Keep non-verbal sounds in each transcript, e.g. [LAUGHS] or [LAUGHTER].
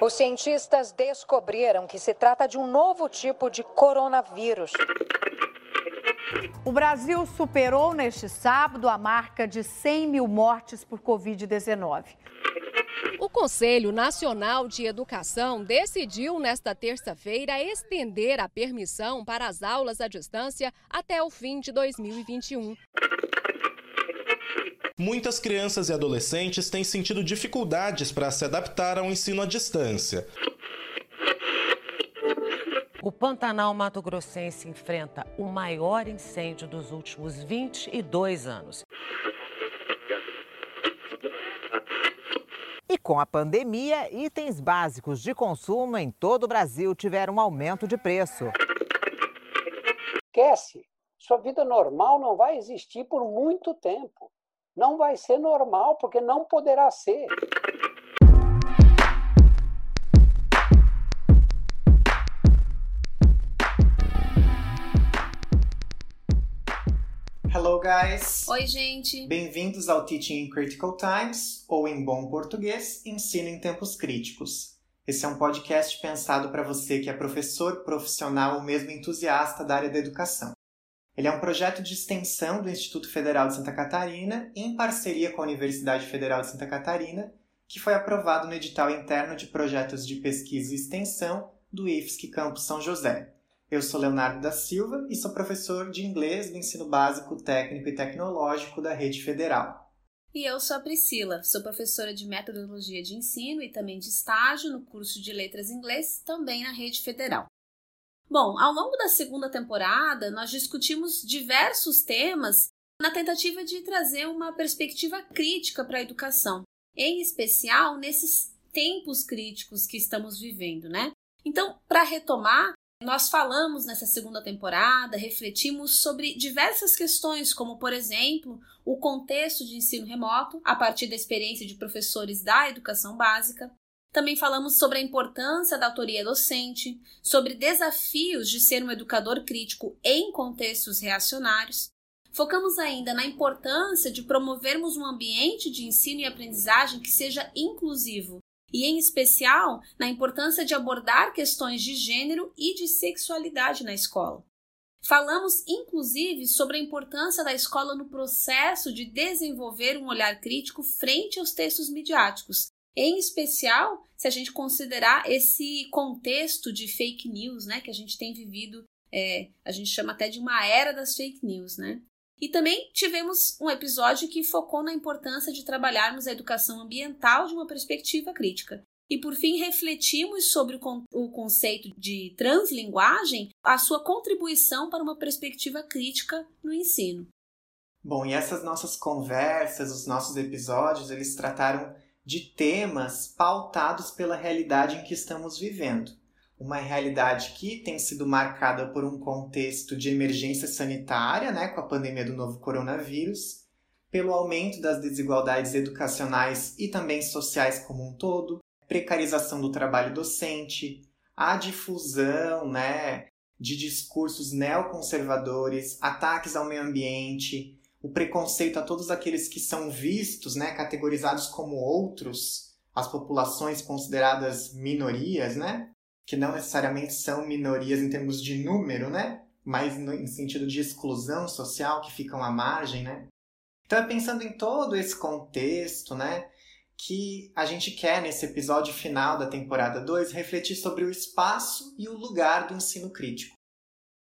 Os cientistas descobriram que se trata de um novo tipo de coronavírus. O Brasil superou neste sábado a marca de 100 mil mortes por Covid-19. O Conselho Nacional de Educação decidiu nesta terça-feira estender a permissão para as aulas à distância até o fim de 2021. Muitas crianças e adolescentes têm sentido dificuldades para se adaptar ao ensino à distância. O Pantanal Mato Grossense enfrenta o maior incêndio dos últimos 22 anos. E com a pandemia, itens básicos de consumo em todo o Brasil tiveram um aumento de preço. Esquece, sua vida normal não vai existir por muito tempo. Não vai ser normal, porque não poderá ser. Hello, guys! Oi, gente! Bem-vindos ao Teaching in Critical Times, ou em bom português, Ensino em Tempos Críticos. Esse é um podcast pensado para você que é professor, profissional ou mesmo entusiasta da área da educação. Ele é um projeto de extensão do Instituto Federal de Santa Catarina, em parceria com a Universidade Federal de Santa Catarina, que foi aprovado no edital interno de projetos de pesquisa e extensão do IFSC Campus São José. Eu sou Leonardo da Silva e sou professor de inglês do ensino básico, técnico e tecnológico da Rede Federal. E eu sou a Priscila, sou professora de metodologia de ensino e também de estágio no curso de letras inglês, também na Rede Federal. Bom, ao longo da segunda temporada, nós discutimos diversos temas na tentativa de trazer uma perspectiva crítica para a educação, em especial nesses tempos críticos que estamos vivendo, né? Então, para retomar, nós falamos nessa segunda temporada, refletimos sobre diversas questões, como, por exemplo, o contexto de ensino remoto, a partir da experiência de professores da educação básica, também falamos sobre a importância da autoria docente, sobre desafios de ser um educador crítico em contextos reacionários. Focamos ainda na importância de promovermos um ambiente de ensino e aprendizagem que seja inclusivo, e em especial na importância de abordar questões de gênero e de sexualidade na escola. Falamos inclusive sobre a importância da escola no processo de desenvolver um olhar crítico frente aos textos midiáticos, em especial, se a gente considerar esse contexto de fake news, né, que a gente tem vivido, é, a gente chama até de uma era das fake news, né? E também tivemos um episódio que focou na importância de trabalharmos a educação ambiental de uma perspectiva crítica. E por fim, refletimos sobre o conceito de translinguagem, a sua contribuição para uma perspectiva crítica no ensino. Bom, e essas nossas conversas, os nossos episódios, eles trataram de temas pautados pela realidade em que estamos vivendo. Uma realidade que tem sido marcada por um contexto de emergência sanitária, né, com a pandemia do novo coronavírus, pelo aumento das desigualdades educacionais e também sociais como um todo, precarização do trabalho docente, a difusão né, de discursos neoconservadores, ataques ao meio ambiente, o preconceito a todos aqueles que são vistos, né, categorizados como outros, as populações consideradas minorias, né, que não necessariamente são minorias em termos de número, né, mas no, em sentido de exclusão social, que ficam à margem, né. Então é pensando em todo esse contexto, né, que a gente quer nesse episódio final da temporada 2 refletir sobre o espaço e o lugar do ensino crítico.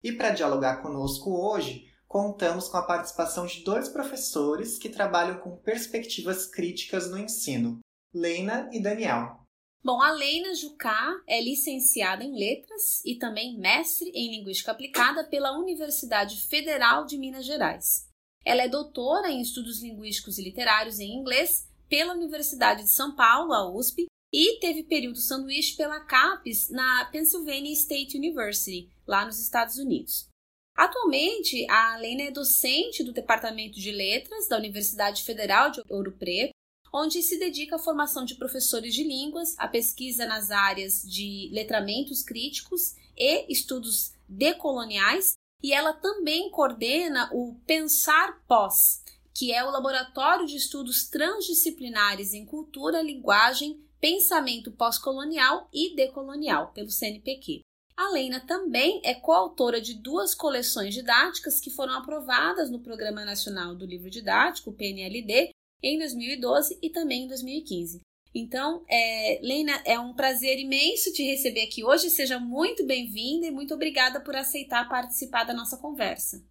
E para dialogar conosco hoje, contamos com a participação de dois professores que trabalham com perspectivas críticas no ensino, Leina e Daniel. Bom, a Leina Jucá é licenciada em Letras e também mestre em Linguística Aplicada pela Universidade Federal de Minas Gerais. Ela é doutora em Estudos Linguísticos e Literários em Inglês pela Universidade de São Paulo, a USP, e teve período sanduíche pela CAPES na Pennsylvania State University, lá nos Estados Unidos. Atualmente, a Lena é docente do Departamento de Letras da Universidade Federal de Ouro Preto, onde se dedica à formação de professores de línguas, à pesquisa nas áreas de letramentos críticos e estudos decoloniais, e ela também coordena o Pensar Pós, que é o laboratório de estudos transdisciplinares em cultura, linguagem, Pensamento Pós-Colonial e Decolonial, pelo CNPq. A Leina também é coautora de duas coleções didáticas que foram aprovadas no Programa Nacional do Livro Didático, PNLD, em 2012 e também em 2015. Então, é, Leina, é um prazer imenso te receber aqui hoje. Seja muito bem-vinda e muito obrigada por aceitar participar da nossa conversa.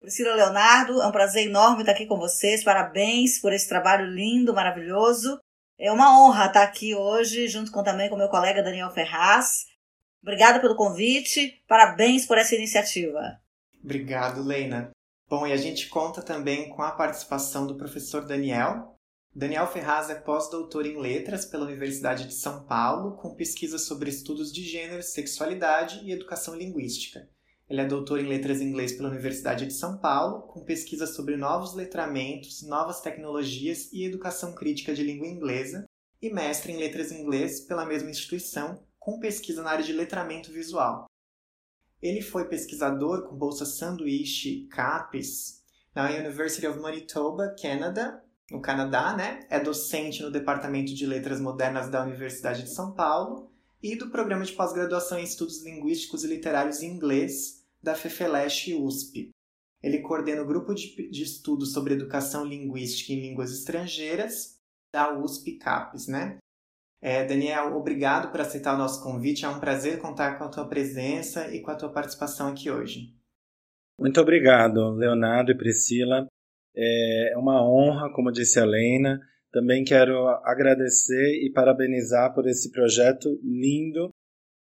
Priscila Leonardo, é um prazer enorme estar aqui com vocês. Parabéns por esse trabalho lindo, maravilhoso. É uma honra estar aqui hoje, junto com também com meu colega Daniel Ferraz. Obrigada pelo convite, parabéns por essa iniciativa. Obrigado, Leina. Bom, e a gente conta também com a participação do professor Daniel. Daniel Ferraz é pós-doutor em letras pela Universidade de São Paulo, com pesquisas sobre estudos de gênero, sexualidade e educação linguística. Ele é doutor em letras em inglês pela Universidade de São Paulo, com pesquisas sobre novos letramentos, novas tecnologias e educação crítica de língua inglesa, e mestre em letras em inglês pela mesma instituição, com pesquisa na área de letramento visual. Ele foi pesquisador com bolsa sanduíche CAPES na University of Manitoba, Canada, no Canadá, né? É docente no Departamento de Letras Modernas da Universidade de São Paulo e do Programa de Pós-Graduação em Estudos Linguísticos e Literários em Inglês da FEFELESH USP. Ele coordena o grupo de, de estudos sobre educação linguística em línguas estrangeiras da USP CAPES, né? É, Daniel, obrigado por aceitar o nosso convite. É um prazer contar com a tua presença e com a tua participação aqui hoje. Muito obrigado, Leonardo e Priscila. É uma honra, como disse a Lena. Também quero agradecer e parabenizar por esse projeto lindo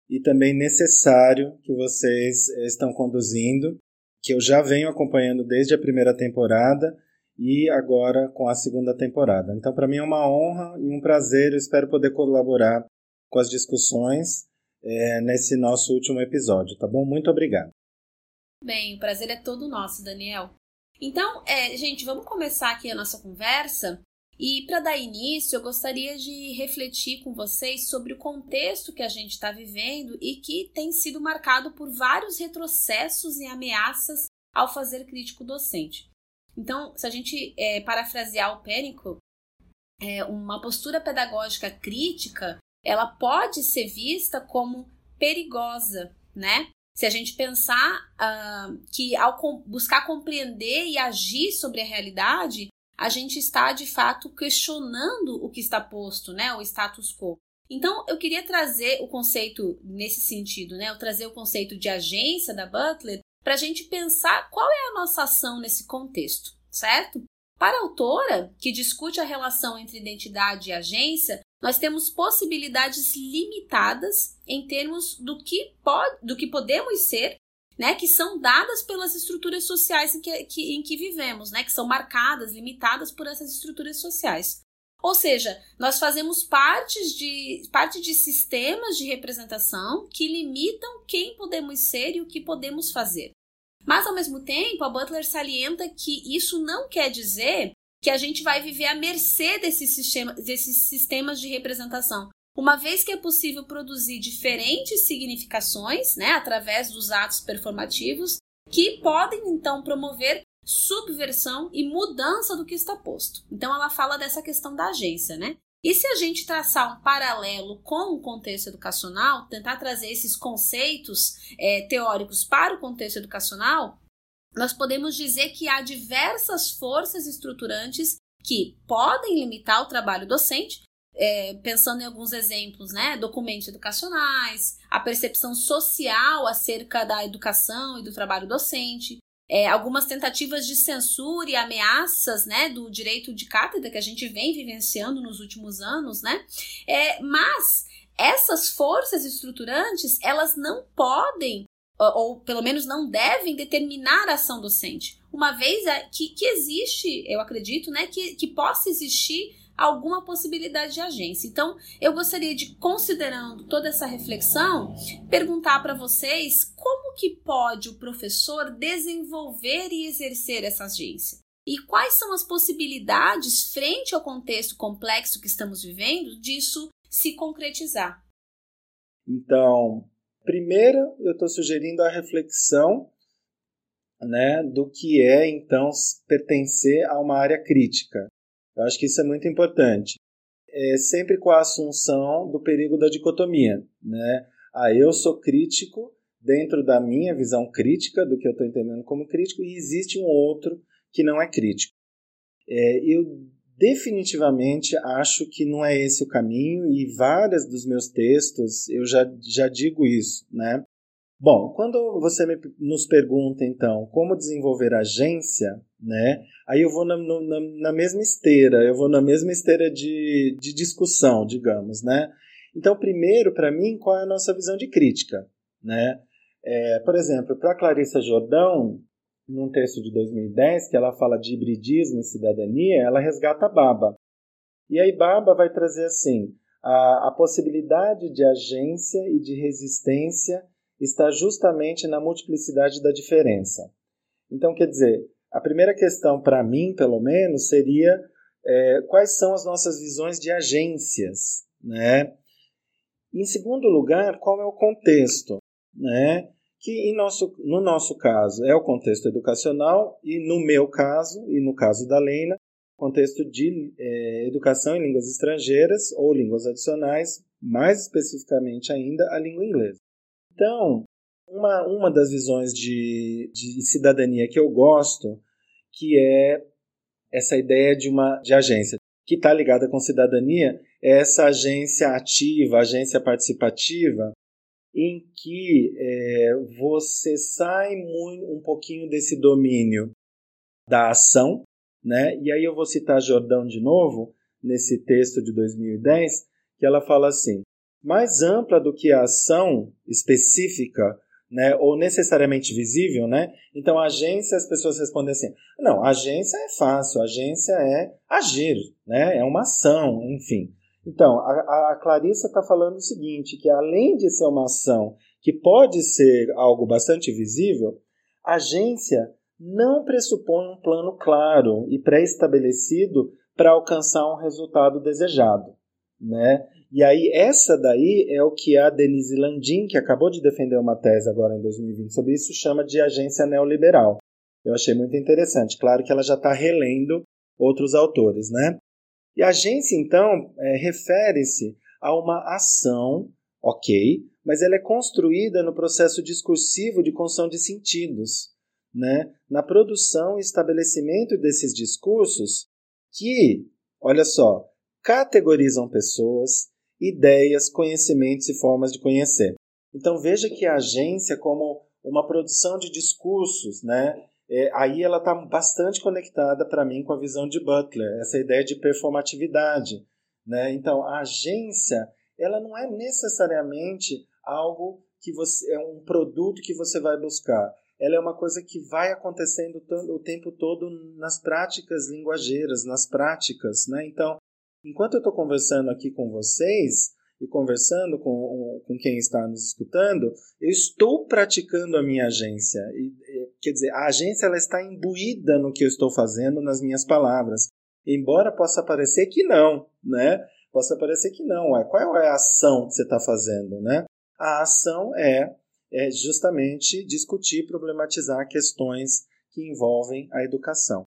e também necessário que vocês estão conduzindo, que eu já venho acompanhando desde a primeira temporada e agora com a segunda temporada. Então, para mim é uma honra e um prazer. Eu espero poder colaborar com as discussões é, nesse nosso último episódio, tá bom? Muito obrigado. Bem, o prazer é todo nosso, Daniel. Então, é, gente, vamos começar aqui a nossa conversa. E para dar início, eu gostaria de refletir com vocês sobre o contexto que a gente está vivendo e que tem sido marcado por vários retrocessos e ameaças ao fazer crítico docente. Então, se a gente é, parafrasear o Pênico, é, uma postura pedagógica crítica, ela pode ser vista como perigosa, né? Se a gente pensar uh, que ao com buscar compreender e agir sobre a realidade, a gente está de fato questionando o que está posto, né? O status quo. Então, eu queria trazer o conceito nesse sentido, né? Eu trazer o conceito de agência da Butler para a gente pensar qual é a nossa ação nesse contexto, certo? Para a autora, que discute a relação entre identidade e agência, nós temos possibilidades limitadas em termos do que, pode, do que podemos ser, né, que são dadas pelas estruturas sociais em que, que, em que vivemos, né, que são marcadas, limitadas por essas estruturas sociais. Ou seja, nós fazemos parte de, parte de sistemas de representação que limitam quem podemos ser e o que podemos fazer. Mas, ao mesmo tempo, a Butler salienta que isso não quer dizer que a gente vai viver à mercê desses, sistema, desses sistemas de representação. Uma vez que é possível produzir diferentes significações, né, através dos atos performativos, que podem então promover subversão e mudança do que está posto. Então ela fala dessa questão da agência, né? E se a gente traçar um paralelo com o contexto educacional, tentar trazer esses conceitos é, teóricos para o contexto educacional, nós podemos dizer que há diversas forças estruturantes que podem limitar o trabalho docente, é, pensando em alguns exemplos, né? Documentos educacionais, a percepção social acerca da educação e do trabalho docente, é, algumas tentativas de censura e ameaças né, do direito de cátedra que a gente vem vivenciando nos últimos anos, né? É, mas essas forças estruturantes elas não podem ou, ou pelo menos não devem determinar a ação docente, uma vez é, que, que existe, eu acredito, né, que, que possa existir alguma possibilidade de agência. Então, eu gostaria de, considerando toda essa reflexão, perguntar para vocês como que pode o professor desenvolver e exercer essa agência? E quais são as possibilidades, frente ao contexto complexo que estamos vivendo, disso se concretizar? Então, primeiro eu estou sugerindo a reflexão né, do que é, então, pertencer a uma área crítica. Eu acho que isso é muito importante. é, sempre com a assunção do perigo da dicotomia, né? Ah, eu sou crítico dentro da minha visão crítica do que eu estou entendendo como crítico e existe um outro que não é crítico. É, eu definitivamente acho que não é esse o caminho e vários dos meus textos eu já, já digo isso, né? Bom, quando você me, nos pergunta então como desenvolver agência, né? Aí eu vou na, na, na mesma esteira, eu vou na mesma esteira de, de discussão, digamos, né? Então, primeiro, para mim, qual é a nossa visão de crítica, né? É, por exemplo, para Clarissa Jordão, num texto de 2010, que ela fala de hibridismo e cidadania, ela resgata Baba. E aí Baba vai trazer assim, a, a possibilidade de agência e de resistência está justamente na multiplicidade da diferença. Então, quer dizer, a primeira questão para mim, pelo menos, seria é, quais são as nossas visões de agências, né? Em segundo lugar, qual é o contexto, né? Que nosso, no nosso caso é o contexto educacional e no meu caso e no caso da Lena, contexto de é, educação em línguas estrangeiras ou línguas adicionais, mais especificamente ainda a língua inglesa. Então, uma, uma das visões de, de cidadania que eu gosto, que é essa ideia de uma de agência, que está ligada com cidadania, é essa agência ativa, agência participativa, em que é, você sai muito, um pouquinho desse domínio da ação, né? E aí eu vou citar Jordão de novo, nesse texto de 2010, que ela fala assim: mais ampla do que a ação específica, né, ou necessariamente visível, né? Então, agência, as pessoas respondem assim: não, agência é fácil, agência é agir, né? É uma ação, enfim. Então, a, a Clarissa está falando o seguinte: que além de ser uma ação que pode ser algo bastante visível, agência não pressupõe um plano claro e pré-estabelecido para alcançar um resultado desejado. Né? E aí, essa daí é o que a Denise Landim, que acabou de defender uma tese agora em 2020 sobre isso, chama de agência neoliberal. Eu achei muito interessante. Claro que ela já está relendo outros autores, né? E agência, então, é, refere-se a uma ação, ok, mas ela é construída no processo discursivo de construção de sentidos, né? na produção e estabelecimento desses discursos que, olha só, categorizam pessoas, ideias, conhecimentos e formas de conhecer. Então veja que a agência como uma produção de discursos, né? É, aí ela está bastante conectada para mim com a visão de Butler, essa ideia de performatividade, né? Então a agência ela não é necessariamente algo que você é um produto que você vai buscar. Ela é uma coisa que vai acontecendo o tempo todo nas práticas linguageiras, nas práticas, né? Então Enquanto eu estou conversando aqui com vocês e conversando com, com quem está nos escutando, eu estou praticando a minha agência. E, quer dizer, a agência ela está imbuída no que eu estou fazendo, nas minhas palavras. Embora possa parecer que não, né? Possa parecer que não. Ué. Qual é a ação que você está fazendo, né? A ação é, é justamente discutir, problematizar questões que envolvem a educação.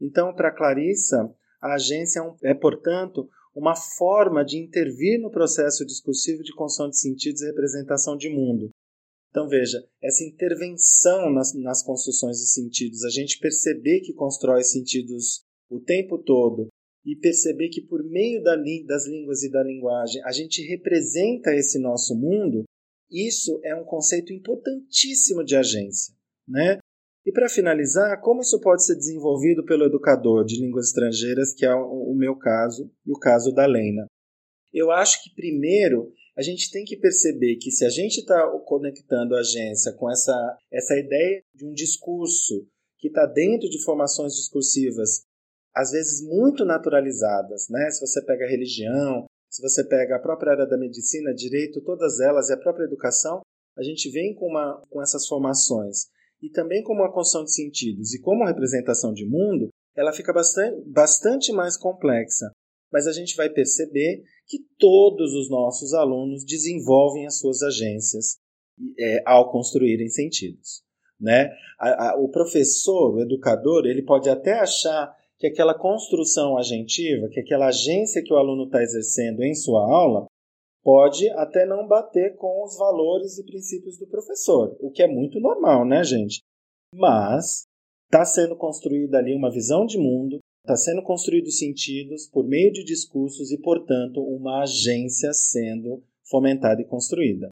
Então, para Clarissa, a agência é, um, é, portanto, uma forma de intervir no processo discursivo de construção de sentidos e representação de mundo. Então, veja, essa intervenção nas, nas construções de sentidos, a gente perceber que constrói sentidos o tempo todo e perceber que, por meio da, das línguas e da linguagem, a gente representa esse nosso mundo, isso é um conceito importantíssimo de agência. Né? E para finalizar, como isso pode ser desenvolvido pelo educador de línguas estrangeiras, que é o meu caso e o caso da Lena? Eu acho que primeiro a gente tem que perceber que se a gente está conectando a agência com essa, essa ideia de um discurso que está dentro de formações discursivas, às vezes muito naturalizadas, né? Se você pega a religião, se você pega a própria área da medicina, direito, todas elas e a própria educação, a gente vem com, uma, com essas formações e também como uma construção de sentidos e como representação de mundo, ela fica bastante, bastante mais complexa. Mas a gente vai perceber que todos os nossos alunos desenvolvem as suas agências é, ao construírem sentidos. Né? A, a, o professor, o educador, ele pode até achar que aquela construção agentiva, que aquela agência que o aluno está exercendo em sua aula, pode até não bater com os valores e princípios do professor, o que é muito normal, né, gente? Mas está sendo construída ali uma visão de mundo, está sendo construídos sentidos por meio de discursos e, portanto, uma agência sendo fomentada e construída.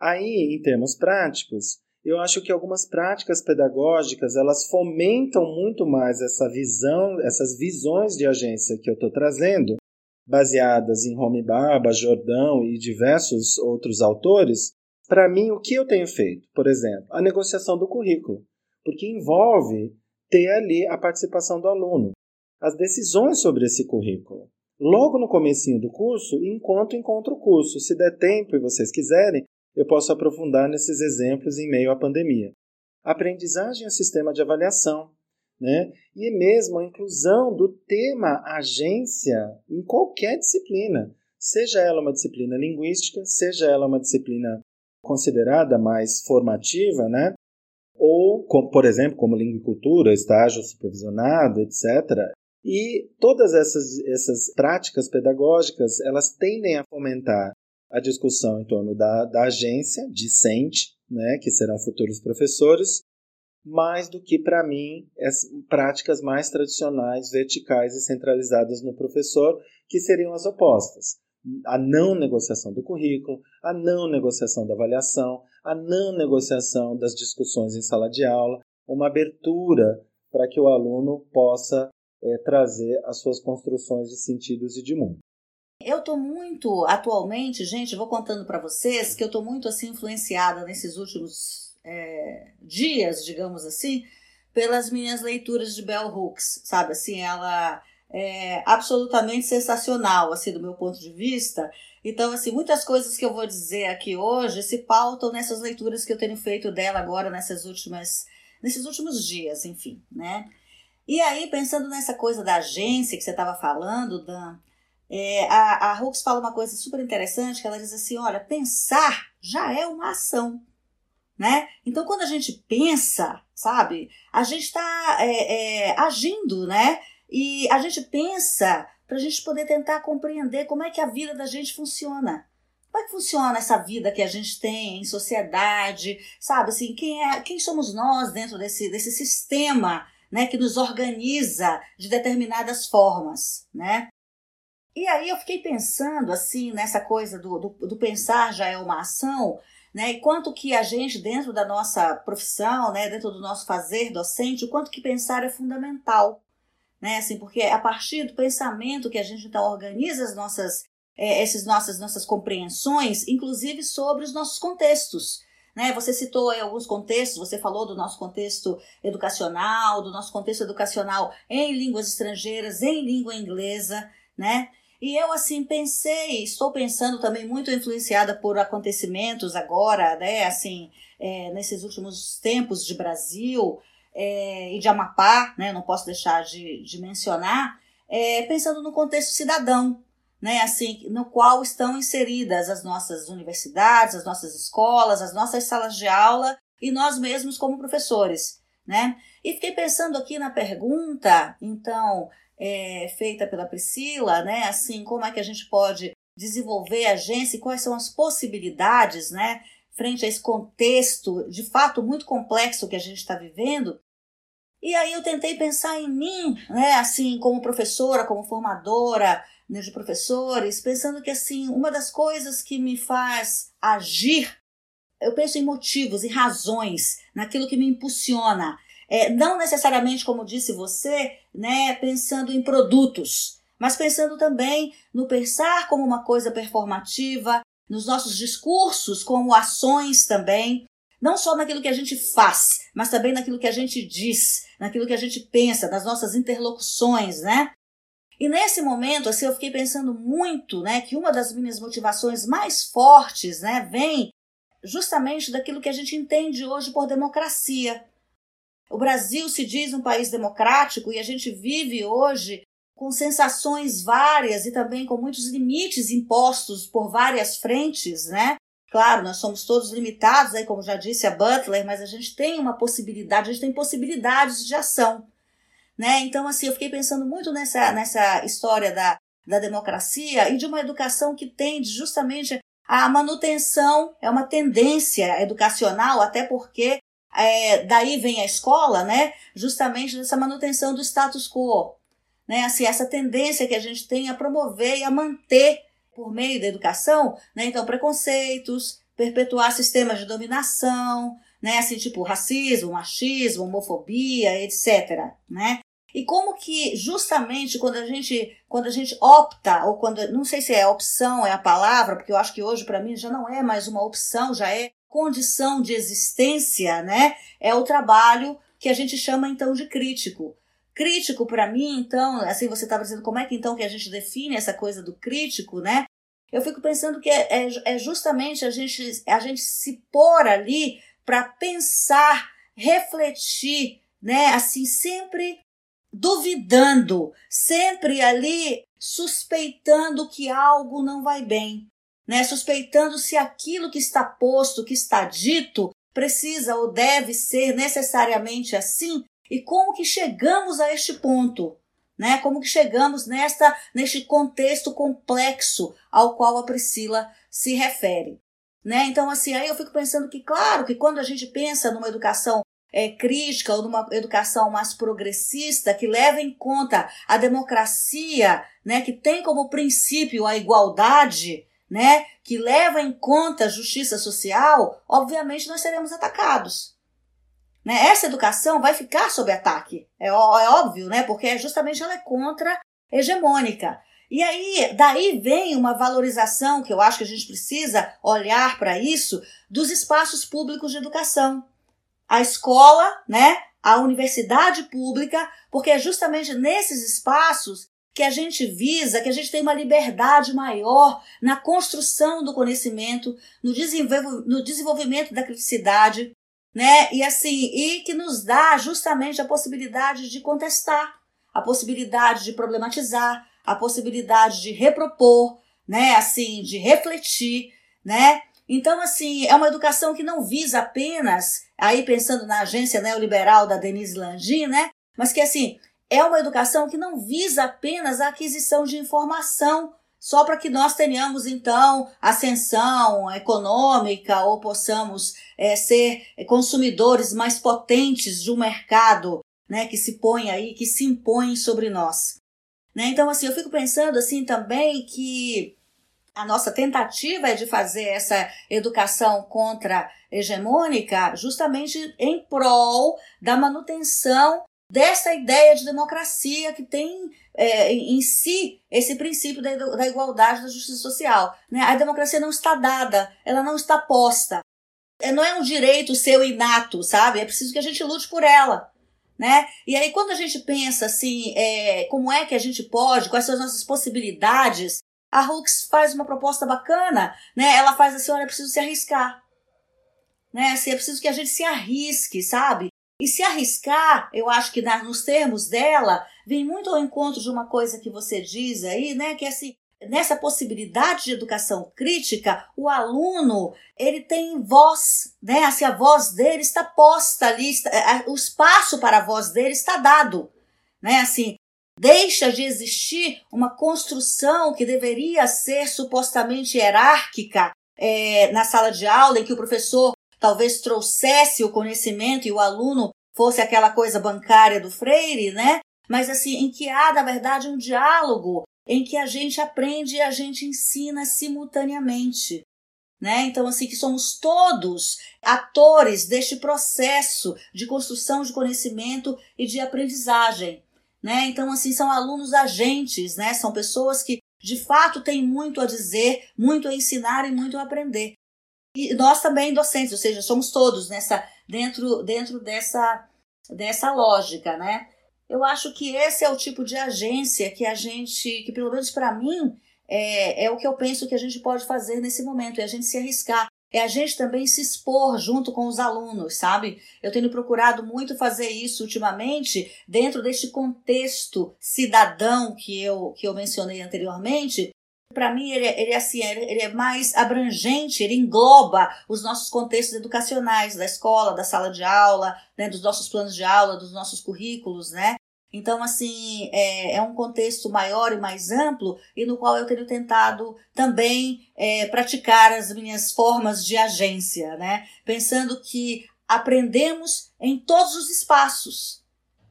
Aí, em termos práticos, eu acho que algumas práticas pedagógicas elas fomentam muito mais essa visão, essas visões de agência que eu estou trazendo, baseadas em Home Baba, Jordão e diversos outros autores. Para mim, o que eu tenho feito? Por exemplo, a negociação do currículo, porque envolve ter ali a participação do aluno, as decisões sobre esse currículo. Logo no comecinho do curso, enquanto encontro o curso, se der tempo e vocês quiserem, eu posso aprofundar nesses exemplos em meio à pandemia. aprendizagem é sistema de avaliação, né? e mesmo a inclusão do tema agência em qualquer disciplina, seja ela uma disciplina linguística, seja ela uma disciplina considerada mais formativa, né? ou, como, por exemplo, como língua e cultura, estágio supervisionado, etc. E todas essas, essas práticas pedagógicas, elas tendem a fomentar a discussão em torno da, da agência discente, né, que serão futuros professores, mais do que, para mim, as práticas mais tradicionais, verticais e centralizadas no professor, que seriam as opostas. A não negociação do currículo, a não negociação da avaliação, a não negociação das discussões em sala de aula, uma abertura para que o aluno possa é, trazer as suas construções de sentidos e de mundo. Eu tô muito, atualmente, gente, vou contando para vocês que eu tô muito assim influenciada nesses últimos é, dias, digamos assim, pelas minhas leituras de Bell Hooks, sabe? Assim, ela é absolutamente sensacional, assim, do meu ponto de vista. Então, assim, muitas coisas que eu vou dizer aqui hoje se pautam nessas leituras que eu tenho feito dela agora nessas últimas, nesses últimos dias, enfim, né? E aí, pensando nessa coisa da agência que você estava falando, Dan, é, a, a Hooks fala uma coisa super interessante, que ela diz assim, olha, pensar já é uma ação, né? Então, quando a gente pensa, sabe, a gente está é, é, agindo, né? E a gente pensa para a gente poder tentar compreender como é que a vida da gente funciona. Como é que funciona essa vida que a gente tem em sociedade, sabe? Assim, quem, é, quem somos nós dentro desse, desse sistema né, que nos organiza de determinadas formas, né? E aí eu fiquei pensando assim nessa coisa do, do, do, pensar já é uma ação, né? E quanto que a gente dentro da nossa profissão, né, dentro do nosso fazer docente, o quanto que pensar é fundamental, né? Assim, porque é a partir do pensamento que a gente então organiza as nossas é, essas nossas nossas compreensões, inclusive sobre os nossos contextos. Né? Você citou aí alguns contextos, você falou do nosso contexto educacional, do nosso contexto educacional em línguas estrangeiras, em língua inglesa, né? E eu, assim, pensei, estou pensando também muito influenciada por acontecimentos agora, né, assim, é, nesses últimos tempos de Brasil é, e de Amapá, né, não posso deixar de, de mencionar, é, pensando no contexto cidadão, né, assim, no qual estão inseridas as nossas universidades, as nossas escolas, as nossas salas de aula e nós mesmos como professores, né? E fiquei pensando aqui na pergunta, então, é, feita pela Priscila, né? Assim, como é que a gente pode desenvolver a agência e quais são as possibilidades, né? Frente a esse contexto de fato muito complexo que a gente está vivendo. E aí eu tentei pensar em mim, né? Assim, como professora, como formadora né, de professores, pensando que assim uma das coisas que me faz agir, eu penso em motivos e razões, naquilo que me impulsiona. É, não necessariamente, como disse você, né, pensando em produtos, mas pensando também no pensar como uma coisa performativa, nos nossos discursos como ações também, não só naquilo que a gente faz, mas também naquilo que a gente diz, naquilo que a gente pensa, nas nossas interlocuções, né? E nesse momento, assim, eu fiquei pensando muito, né, que uma das minhas motivações mais fortes, né, vem justamente daquilo que a gente entende hoje por democracia. O Brasil se diz um país democrático e a gente vive hoje com sensações várias e também com muitos limites impostos por várias frentes, né? Claro, nós somos todos limitados, aí, como já disse a Butler, mas a gente tem uma possibilidade, a gente tem possibilidades de ação. né? Então, assim, eu fiquei pensando muito nessa, nessa história da, da democracia e de uma educação que tende justamente a manutenção, é uma tendência educacional, até porque é, daí vem a escola, né? Justamente dessa manutenção do status quo, né? Assim, essa tendência que a gente tem a promover e a manter por meio da educação, né? Então, preconceitos, perpetuar sistemas de dominação, né? Assim, tipo racismo, machismo, homofobia, etc, né? E como que justamente quando a gente quando a gente opta ou quando não sei se é opção é a palavra, porque eu acho que hoje para mim já não é mais uma opção, já é condição de existência, né? É o trabalho que a gente chama então de crítico. Crítico para mim, então, assim você estava dizendo como é que então que a gente define essa coisa do crítico, né? Eu fico pensando que é, é, é justamente a gente, a gente se pôr ali para pensar, refletir, né? Assim, sempre duvidando, sempre ali suspeitando que algo não vai bem, né? Suspeitando se aquilo que está posto, que está dito, precisa ou deve ser necessariamente assim e como que chegamos a este ponto, né? Como que chegamos nesta neste contexto complexo ao qual a Priscila se refere, né? Então assim, aí eu fico pensando que claro que quando a gente pensa numa educação é, crítica ou numa educação mais progressista que leva em conta a democracia, né, que tem como princípio a igualdade, né, que leva em conta a justiça social, obviamente nós seremos atacados. Né? Essa educação vai ficar sob ataque, é, é óbvio, né, porque é justamente ela é contra hegemônica. E aí, daí vem uma valorização que eu acho que a gente precisa olhar para isso dos espaços públicos de educação a escola, né, a universidade pública, porque é justamente nesses espaços que a gente visa, que a gente tem uma liberdade maior na construção do conhecimento, no, no desenvolvimento da criticidade, né? E assim, e que nos dá justamente a possibilidade de contestar, a possibilidade de problematizar, a possibilidade de repropor, né? Assim, de refletir, né? Então, assim, é uma educação que não visa apenas, aí pensando na agência neoliberal da Denise Landim, né? Mas que, assim, é uma educação que não visa apenas a aquisição de informação, só para que nós tenhamos, então, ascensão econômica ou possamos é, ser consumidores mais potentes de um mercado né, que se põe aí, que se impõe sobre nós. Né? Então, assim, eu fico pensando assim também que a nossa tentativa é de fazer essa educação contra-hegemônica justamente em prol da manutenção dessa ideia de democracia que tem é, em si esse princípio da, da igualdade da justiça social. Né? A democracia não está dada, ela não está posta. É, não é um direito seu inato, sabe? É preciso que a gente lute por ela. Né? E aí, quando a gente pensa assim, é, como é que a gente pode, quais são as nossas possibilidades a Hooks faz uma proposta bacana, né? Ela faz assim, olha, é preciso se arriscar. Né? Assim, é preciso que a gente se arrisque, sabe? E se arriscar, eu acho que nos termos dela, vem muito ao encontro de uma coisa que você diz aí, né? Que é assim, nessa possibilidade de educação crítica, o aluno ele tem voz, né? Assim, a voz dele está posta ali, está, o espaço para a voz dele está dado, né? Assim, Deixa de existir uma construção que deveria ser supostamente hierárquica é, na sala de aula, em que o professor talvez trouxesse o conhecimento e o aluno fosse aquela coisa bancária do Freire, né? Mas assim, em que há, na verdade, um diálogo em que a gente aprende e a gente ensina simultaneamente. Né? Então, assim, que somos todos atores deste processo de construção de conhecimento e de aprendizagem né? Então, assim, são alunos agentes, né? São pessoas que de fato têm muito a dizer, muito a ensinar e muito a aprender. E nós também docentes, ou seja, somos todos nessa dentro dentro dessa dessa lógica, né? Eu acho que esse é o tipo de agência que a gente, que pelo menos para mim, é, é o que eu penso que a gente pode fazer nesse momento, é a gente se arriscar, é a gente também se expor junto com os alunos, sabe? Eu tenho procurado muito fazer isso ultimamente dentro deste contexto cidadão que eu, que eu mencionei anteriormente. Para mim, ele, ele, é assim, ele é mais abrangente, ele engloba os nossos contextos educacionais, da escola, da sala de aula, né, dos nossos planos de aula, dos nossos currículos, né? Então, assim, é, é, um contexto maior e mais amplo e no qual eu tenho tentado também é, praticar as minhas formas de agência, né? Pensando que aprendemos em todos os espaços,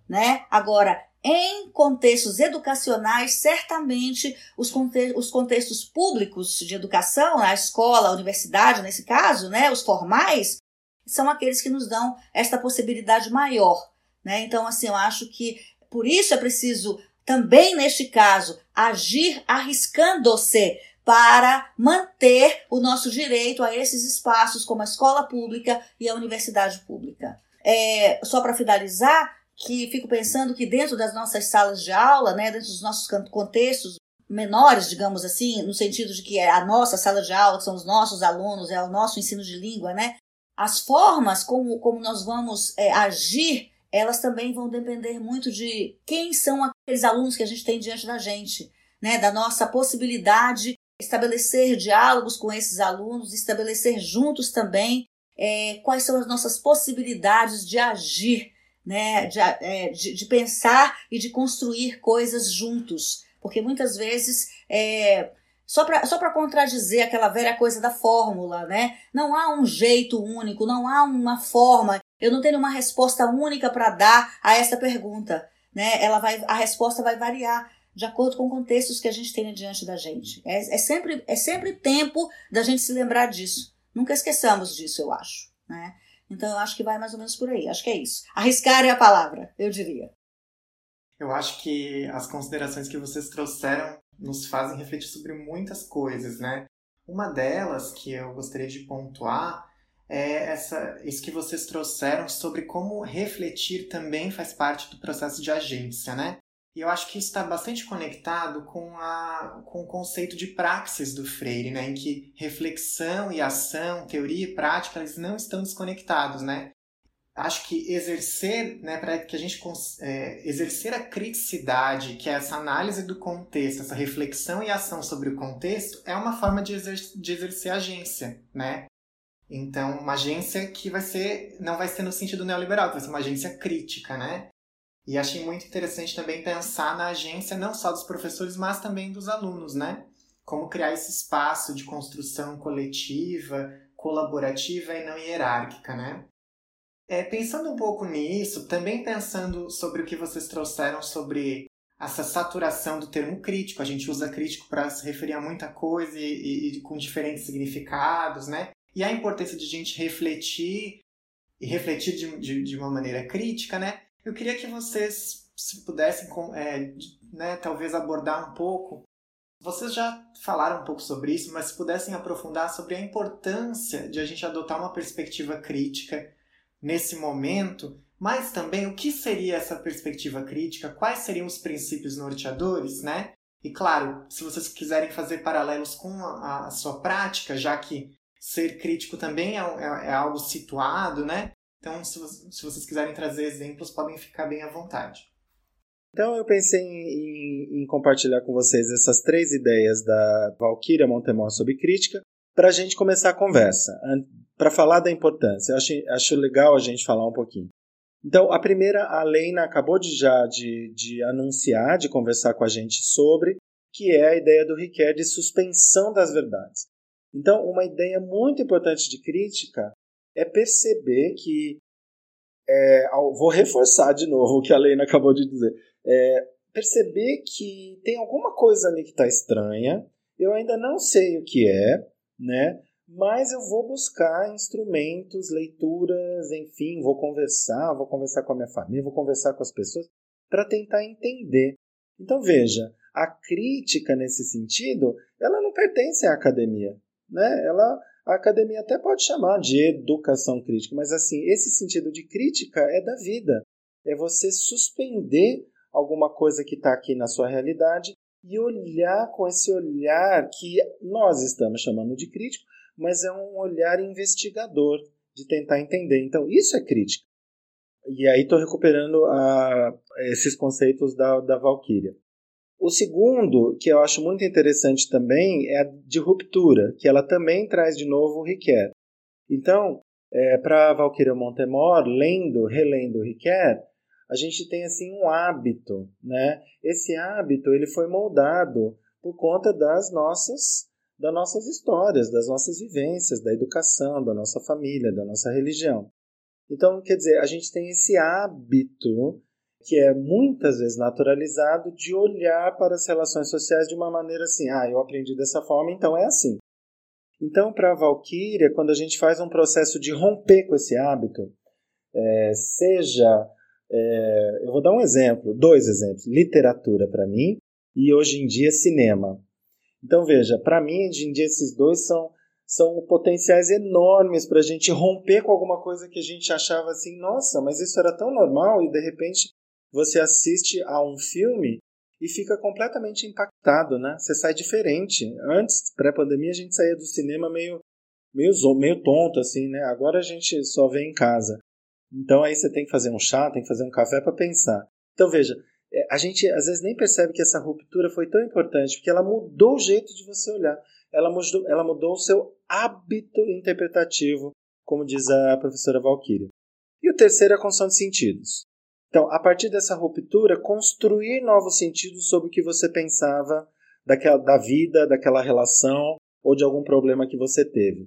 né? Agora, em contextos educacionais, certamente os, conte os contextos públicos de educação, a escola, a universidade, nesse caso, né, os formais, são aqueles que nos dão esta possibilidade maior. Né? Então, assim, eu acho que por isso é preciso também, neste caso, agir arriscando-se para manter o nosso direito a esses espaços, como a escola pública e a universidade pública. É, só para finalizar, que fico pensando que dentro das nossas salas de aula, né, dentro dos nossos contextos menores, digamos assim, no sentido de que é a nossa sala de aula, que são os nossos alunos, é o nosso ensino de língua, né? As formas como, como nós vamos é, agir, elas também vão depender muito de quem são aqueles alunos que a gente tem diante da gente, né? Da nossa possibilidade de estabelecer diálogos com esses alunos, estabelecer juntos também é, quais são as nossas possibilidades de agir né, de, é, de, de, pensar e de construir coisas juntos. Porque muitas vezes, é, só para só contradizer aquela velha coisa da fórmula, né? Não há um jeito único, não há uma forma. Eu não tenho uma resposta única para dar a essa pergunta. Né? Ela vai, a resposta vai variar de acordo com contextos que a gente tem diante da gente. É, é, sempre, é sempre tempo da gente se lembrar disso. Nunca esqueçamos disso, eu acho. Né? Então eu acho que vai mais ou menos por aí. Acho que é isso. Arriscar é a palavra, eu diria. Eu acho que as considerações que vocês trouxeram nos fazem refletir sobre muitas coisas, né? Uma delas que eu gostaria de pontuar é essa, isso que vocês trouxeram sobre como refletir também faz parte do processo de agência, né? E eu acho que isso está bastante conectado com, a, com o conceito de praxis do Freire, né? em que reflexão e ação, teoria e prática, eles não estão desconectados. Né? Acho que exercer, né, para que a gente é, exercer a criticidade, que é essa análise do contexto, essa reflexão e ação sobre o contexto, é uma forma de, exer de exercer agência, né? Então, uma agência que vai ser, não vai ser no sentido neoliberal, vai ser uma agência crítica, né? E achei muito interessante também pensar na agência não só dos professores, mas também dos alunos, né? Como criar esse espaço de construção coletiva, colaborativa e não hierárquica, né? É, pensando um pouco nisso, também pensando sobre o que vocês trouxeram sobre essa saturação do termo crítico. A gente usa crítico para se referir a muita coisa e, e, e, com diferentes significados, né? E a importância de a gente refletir e refletir de, de, de uma maneira crítica, né? Eu queria que vocês, se pudessem, é, né, talvez abordar um pouco. Vocês já falaram um pouco sobre isso, mas se pudessem aprofundar sobre a importância de a gente adotar uma perspectiva crítica nesse momento, mas também o que seria essa perspectiva crítica, quais seriam os princípios norteadores, né? E claro, se vocês quiserem fazer paralelos com a, a sua prática, já que ser crítico também é, é, é algo situado, né? Então, se, se vocês quiserem trazer exemplos, podem ficar bem à vontade. Então, eu pensei em, em compartilhar com vocês essas três ideias da Valkyria Montemor sobre crítica para a gente começar a conversa, para falar da importância. Eu acho, acho legal a gente falar um pouquinho. Então, a primeira, a Leina acabou de já de, de anunciar, de conversar com a gente sobre, que é a ideia do Riquet de suspensão das verdades. Então, uma ideia muito importante de crítica é perceber que. É, vou reforçar de novo o que a Lena acabou de dizer. É, perceber que tem alguma coisa ali que está estranha, eu ainda não sei o que é, né? Mas eu vou buscar instrumentos, leituras, enfim, vou conversar, vou conversar com a minha família, vou conversar com as pessoas para tentar entender. Então veja, a crítica nesse sentido, ela não pertence à academia, né? Ela a academia até pode chamar de educação crítica, mas assim, esse sentido de crítica é da vida. É você suspender alguma coisa que está aqui na sua realidade e olhar com esse olhar que nós estamos chamando de crítico, mas é um olhar investigador, de tentar entender. Então, isso é crítica. E aí estou recuperando esses conceitos da, da Valkyria. O segundo, que eu acho muito interessante também, é a de ruptura, que ela também traz de novo o Riquet. Então, é, para Valkyria Montemor, lendo, relendo o Riquet, a gente tem assim um hábito, né? Esse hábito ele foi moldado por conta das nossas das nossas histórias, das nossas vivências, da educação, da nossa família, da nossa religião. Então, quer dizer, a gente tem esse hábito que é muitas vezes naturalizado de olhar para as relações sociais de uma maneira assim, ah, eu aprendi dessa forma, então é assim. Então, para a Valkyria, quando a gente faz um processo de romper com esse hábito, é, seja, é, eu vou dar um exemplo, dois exemplos, literatura para mim e hoje em dia cinema. Então veja, para mim hoje em dia esses dois são são potenciais enormes para a gente romper com alguma coisa que a gente achava assim, nossa, mas isso era tão normal e de repente você assiste a um filme e fica completamente impactado, né? Você sai diferente. Antes, pré-pandemia, a gente saía do cinema meio meio meio tonto assim, né? Agora a gente só vê em casa. Então aí você tem que fazer um chá, tem que fazer um café para pensar. Então veja, é, a gente às vezes nem percebe que essa ruptura foi tão importante, porque ela mudou o jeito de você olhar. Ela mudou, ela mudou o seu hábito interpretativo, como diz a professora Valkyria. E o terceiro é a construção de sentidos. Então, a partir dessa ruptura, construir novos sentidos sobre o que você pensava daquela, da vida, daquela relação ou de algum problema que você teve.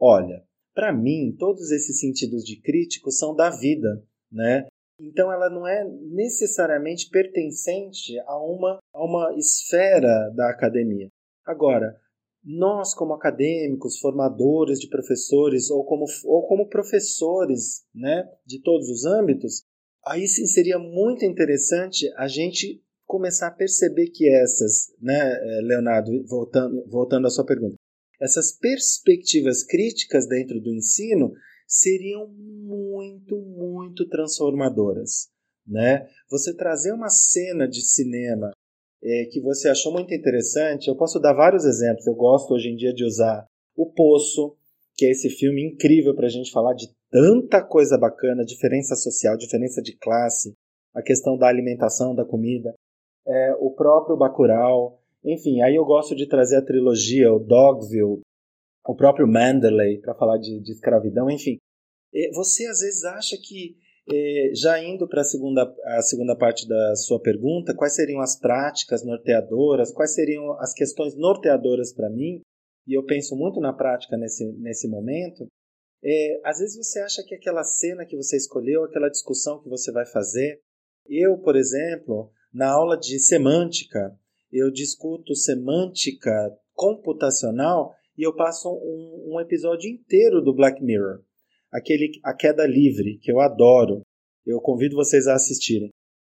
Olha, para mim, todos esses sentidos de crítico são da vida, né? Então ela não é necessariamente pertencente a uma, a uma esfera da academia. Agora, nós como acadêmicos, formadores de professores ou como, ou como professores né, de todos os âmbitos, aí sim seria muito interessante a gente começar a perceber que essas, né, eh, Leonardo, voltando, voltando à sua pergunta, essas perspectivas críticas dentro do ensino seriam muito, muito transformadoras. Né? Você trazer uma cena de cinema é, que você achou muito interessante, eu posso dar vários exemplos. Eu gosto hoje em dia de usar O Poço, que é esse filme incrível para a gente falar de tanta coisa bacana, diferença social, diferença de classe, a questão da alimentação, da comida, é, o próprio Bacurau, enfim, aí eu gosto de trazer a trilogia, o Dogville, o próprio Manderley, para falar de, de, escravidão, enfim. Você às vezes acha que, já indo para segunda, a segunda parte da sua pergunta, quais seriam as práticas norteadoras, quais seriam as questões norteadoras para mim, e eu penso muito na prática nesse, nesse momento, é, às vezes você acha que aquela cena que você escolheu, aquela discussão que você vai fazer, eu, por exemplo, na aula de semântica, eu discuto semântica computacional e eu passo um, um episódio inteiro do Black Mirror, aquele A Queda Livre, que eu adoro. Eu convido vocês a assistirem.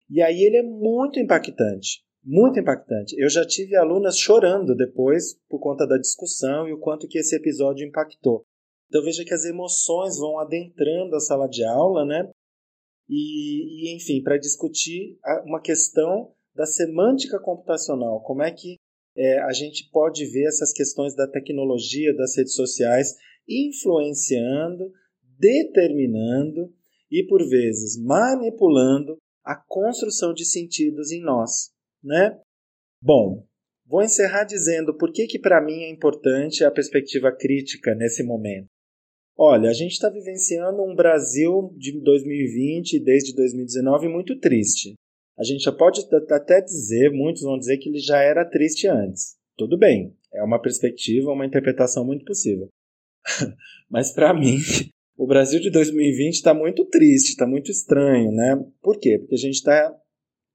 E aí ele é muito impactante, muito impactante. Eu já tive alunas chorando depois por conta da discussão e o quanto que esse episódio impactou. Então veja que as emoções vão adentrando a sala de aula, né? E, e enfim, para discutir uma questão da semântica computacional, como é que é, a gente pode ver essas questões da tecnologia, das redes sociais, influenciando, determinando e, por vezes, manipulando a construção de sentidos em nós, né? Bom, vou encerrar dizendo por que, que para mim é importante a perspectiva crítica nesse momento. Olha, a gente está vivenciando um Brasil de 2020 desde 2019 muito triste. A gente já pode até dizer, muitos vão dizer que ele já era triste antes. Tudo bem, é uma perspectiva, uma interpretação muito possível. [LAUGHS] Mas para mim, o Brasil de 2020 está muito triste, está muito estranho, né? Por quê? Porque a gente está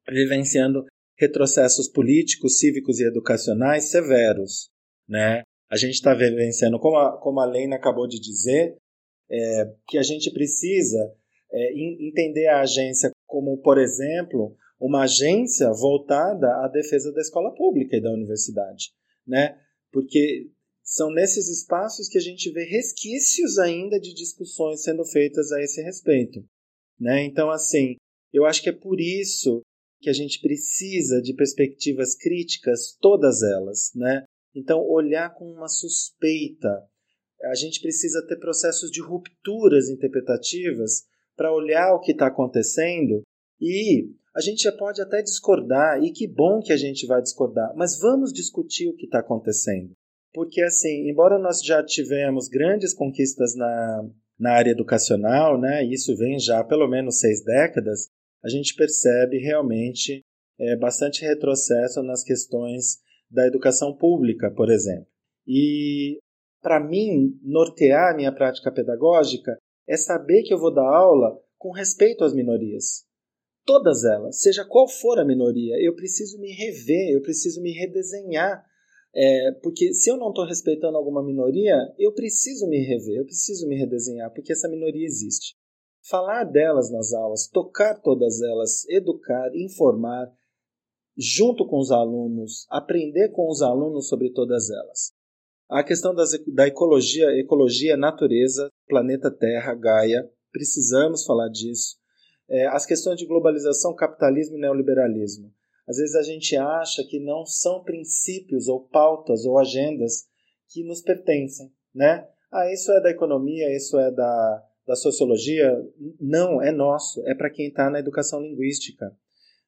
vivenciando retrocessos políticos, cívicos e educacionais severos, né? A gente está vivenciando, como a, como a Lena acabou de dizer, é, que a gente precisa é, entender a agência como, por exemplo, uma agência voltada à defesa da escola pública e da universidade, né? Porque são nesses espaços que a gente vê resquícios ainda de discussões sendo feitas a esse respeito, né? Então, assim, eu acho que é por isso que a gente precisa de perspectivas críticas, todas elas, né? Então, olhar com uma suspeita. A gente precisa ter processos de rupturas interpretativas para olhar o que está acontecendo e a gente já pode até discordar, e que bom que a gente vai discordar, mas vamos discutir o que está acontecendo. Porque, assim, embora nós já tivemos grandes conquistas na, na área educacional, né, isso vem já há pelo menos seis décadas, a gente percebe realmente é, bastante retrocesso nas questões da educação pública, por exemplo. E, para mim, nortear a minha prática pedagógica é saber que eu vou dar aula com respeito às minorias. Todas elas, seja qual for a minoria, eu preciso me rever, eu preciso me redesenhar. É, porque se eu não estou respeitando alguma minoria, eu preciso me rever, eu preciso me redesenhar, porque essa minoria existe. Falar delas nas aulas, tocar todas elas, educar, informar, junto com os alunos, aprender com os alunos sobre todas elas. A questão das, da ecologia, ecologia, natureza, planeta Terra, Gaia, precisamos falar disso. É, as questões de globalização, capitalismo e neoliberalismo. Às vezes a gente acha que não são princípios ou pautas ou agendas que nos pertencem, né? Ah, isso é da economia, isso é da, da sociologia. Não, é nosso, é para quem está na educação linguística,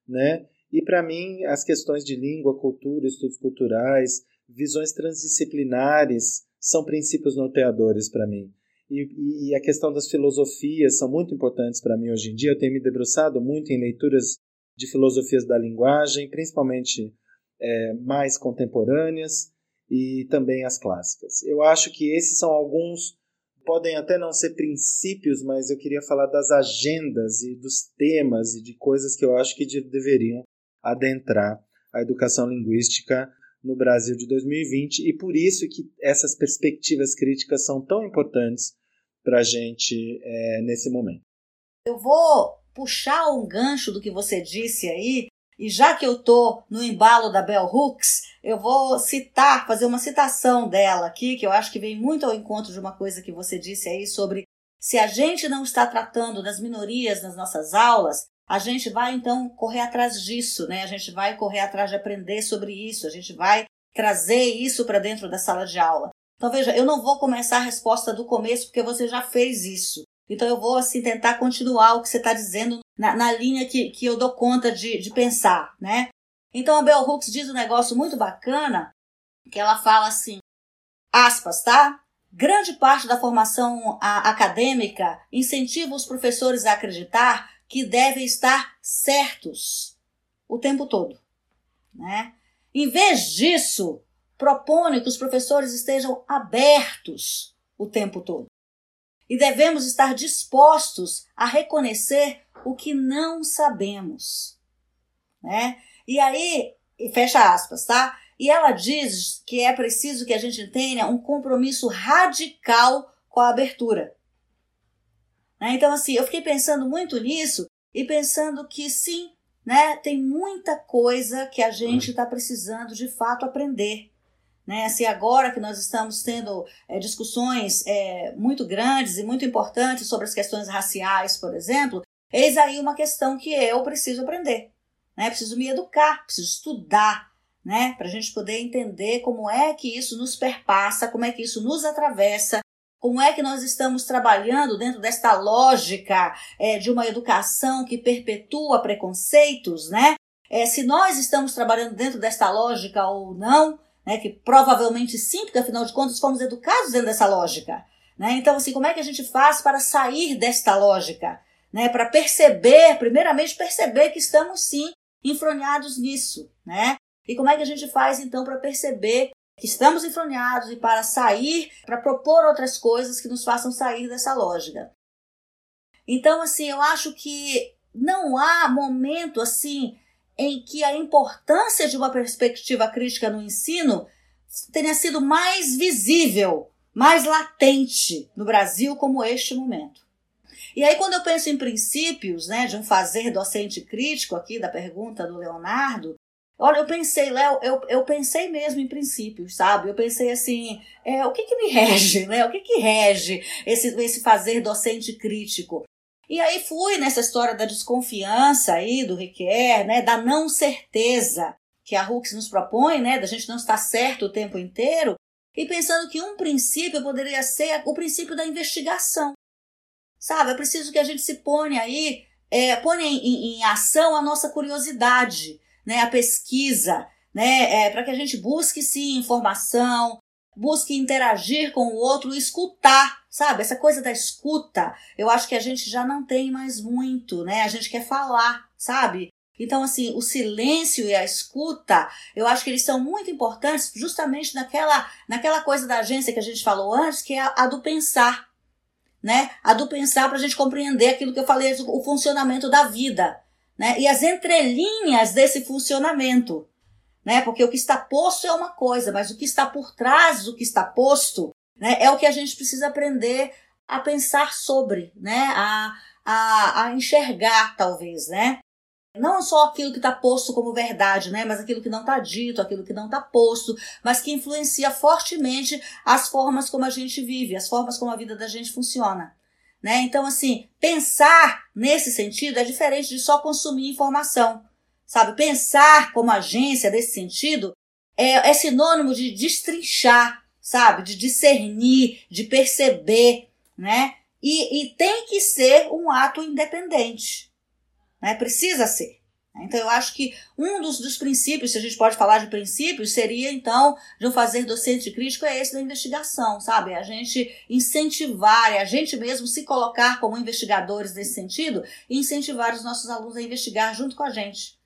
né? E para mim, as questões de língua, cultura, estudos culturais, visões transdisciplinares são princípios norteadores para mim. E, e, a questão das filosofias são muito importantes para mim hoje em dia. Eu tenho me debruçado muito em leituras de filosofias da linguagem, principalmente é, mais contemporâneas e também as clássicas. Eu acho que esses são alguns, podem até não ser princípios, mas eu queria falar das agendas e dos temas e de coisas que eu acho que deveriam adentrar a educação linguística no Brasil de 2020 e por isso que essas perspectivas críticas são tão importantes para a gente é, nesse momento. Eu vou puxar um gancho do que você disse aí e já que eu tô no embalo da Bell Hooks, eu vou citar, fazer uma citação dela aqui, que eu acho que vem muito ao encontro de uma coisa que você disse aí sobre se a gente não está tratando das minorias nas nossas aulas, a gente vai então correr atrás disso, né? A gente vai correr atrás de aprender sobre isso, a gente vai trazer isso para dentro da sala de aula. Então veja, eu não vou começar a resposta do começo porque você já fez isso. Então eu vou assim tentar continuar o que você está dizendo na, na, linha que, que eu dou conta de, de pensar, né? Então a Bell Hooks diz um negócio muito bacana que ela fala assim, aspas, tá? Grande parte da formação acadêmica incentiva os professores a acreditar que devem estar certos o tempo todo. Né? Em vez disso, propõe que os professores estejam abertos o tempo todo. E devemos estar dispostos a reconhecer o que não sabemos. Né? E aí, fecha aspas, tá? E ela diz que é preciso que a gente tenha um compromisso radical com a abertura. Né? Então, assim, eu fiquei pensando muito nisso e pensando que sim, né, tem muita coisa que a gente está precisando de fato aprender. Né? Assim, agora que nós estamos tendo é, discussões é, muito grandes e muito importantes sobre as questões raciais, por exemplo, eis aí uma questão que eu preciso aprender. Né? Preciso me educar, preciso estudar, né? para a gente poder entender como é que isso nos perpassa, como é que isso nos atravessa como é que nós estamos trabalhando dentro desta lógica é, de uma educação que perpetua preconceitos, né? É, se nós estamos trabalhando dentro desta lógica ou não, né? Que provavelmente sim, porque afinal de contas fomos educados dentro dessa lógica, né? Então, assim, como é que a gente faz para sair desta lógica, né? Para perceber, primeiramente perceber que estamos sim enfronhados nisso, né? E como é que a gente faz então para perceber que estamos enfronhados e para sair, para propor outras coisas que nos façam sair dessa lógica. Então, assim, eu acho que não há momento assim em que a importância de uma perspectiva crítica no ensino tenha sido mais visível, mais latente no Brasil como este momento. E aí, quando eu penso em princípios, né, de um fazer docente crítico aqui da pergunta do Leonardo, Olha, eu pensei, Léo, eu, eu pensei mesmo em princípios, sabe? Eu pensei assim, é, o que que me rege, né? O que que rege esse, esse fazer docente crítico? E aí fui nessa história da desconfiança aí do Riquet, né? Da não certeza que a Hooks nos propõe, né? Da gente não estar certo o tempo inteiro. E pensando que um princípio poderia ser o princípio da investigação. Sabe? É preciso que a gente se ponha aí, é, ponha em, em, em ação a nossa curiosidade né, a pesquisa, né, é, para que a gente busque sim informação, busque interagir com o outro, escutar, sabe? Essa coisa da escuta, eu acho que a gente já não tem mais muito, né? A gente quer falar, sabe? Então, assim, o silêncio e a escuta, eu acho que eles são muito importantes justamente naquela, naquela coisa da agência que a gente falou antes, que é a, a do pensar, né? A do pensar para a gente compreender aquilo que eu falei, o funcionamento da vida, né? E as entrelinhas desse funcionamento né? Porque o que está posto é uma coisa, mas o que está por trás do que está posto, né? É o que a gente precisa aprender a pensar sobre, né? A, a, a enxergar, talvez, né? Não só aquilo que está posto como verdade, né? Mas aquilo que não está dito, aquilo que não está posto, mas que influencia fortemente as formas como a gente vive, as formas como a vida da gente funciona. Né? Então, assim, pensar nesse sentido é diferente de só consumir informação. Sabe, pensar como agência nesse sentido é, é sinônimo de destrinchar, sabe, de discernir, de perceber, né? E, e tem que ser um ato independente, né? Precisa ser. Então, eu acho que um dos, dos princípios, se a gente pode falar de princípios, seria, então, de um fazer docente crítico, é esse da investigação, sabe? A gente incentivar, é a gente mesmo se colocar como investigadores nesse sentido e incentivar os nossos alunos a investigar junto com a gente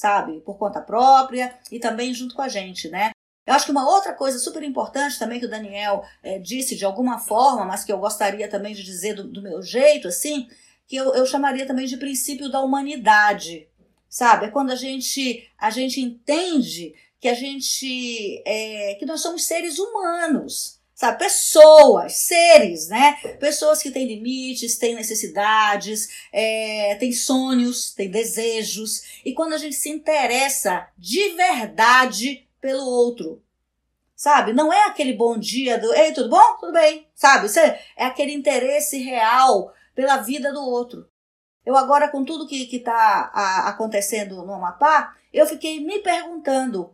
sabe? Por conta própria e também junto com a gente, né? Eu acho que uma outra coisa super importante também que o Daniel é, disse de alguma forma, mas que eu gostaria também de dizer do, do meu jeito, assim, que eu, eu chamaria também de princípio da humanidade, sabe? É quando a gente, a gente entende que a gente, é, que nós somos seres humanos, sabe? Pessoas, seres, né? Pessoas que têm limites, têm necessidades, é, têm sonhos, têm desejos. E quando a gente se interessa de verdade pelo outro, sabe? Não é aquele bom dia do, ei, tudo bom? Tudo bem, sabe? É, é aquele interesse real pela vida do outro. Eu agora, com tudo que está acontecendo no Amapá, eu fiquei me perguntando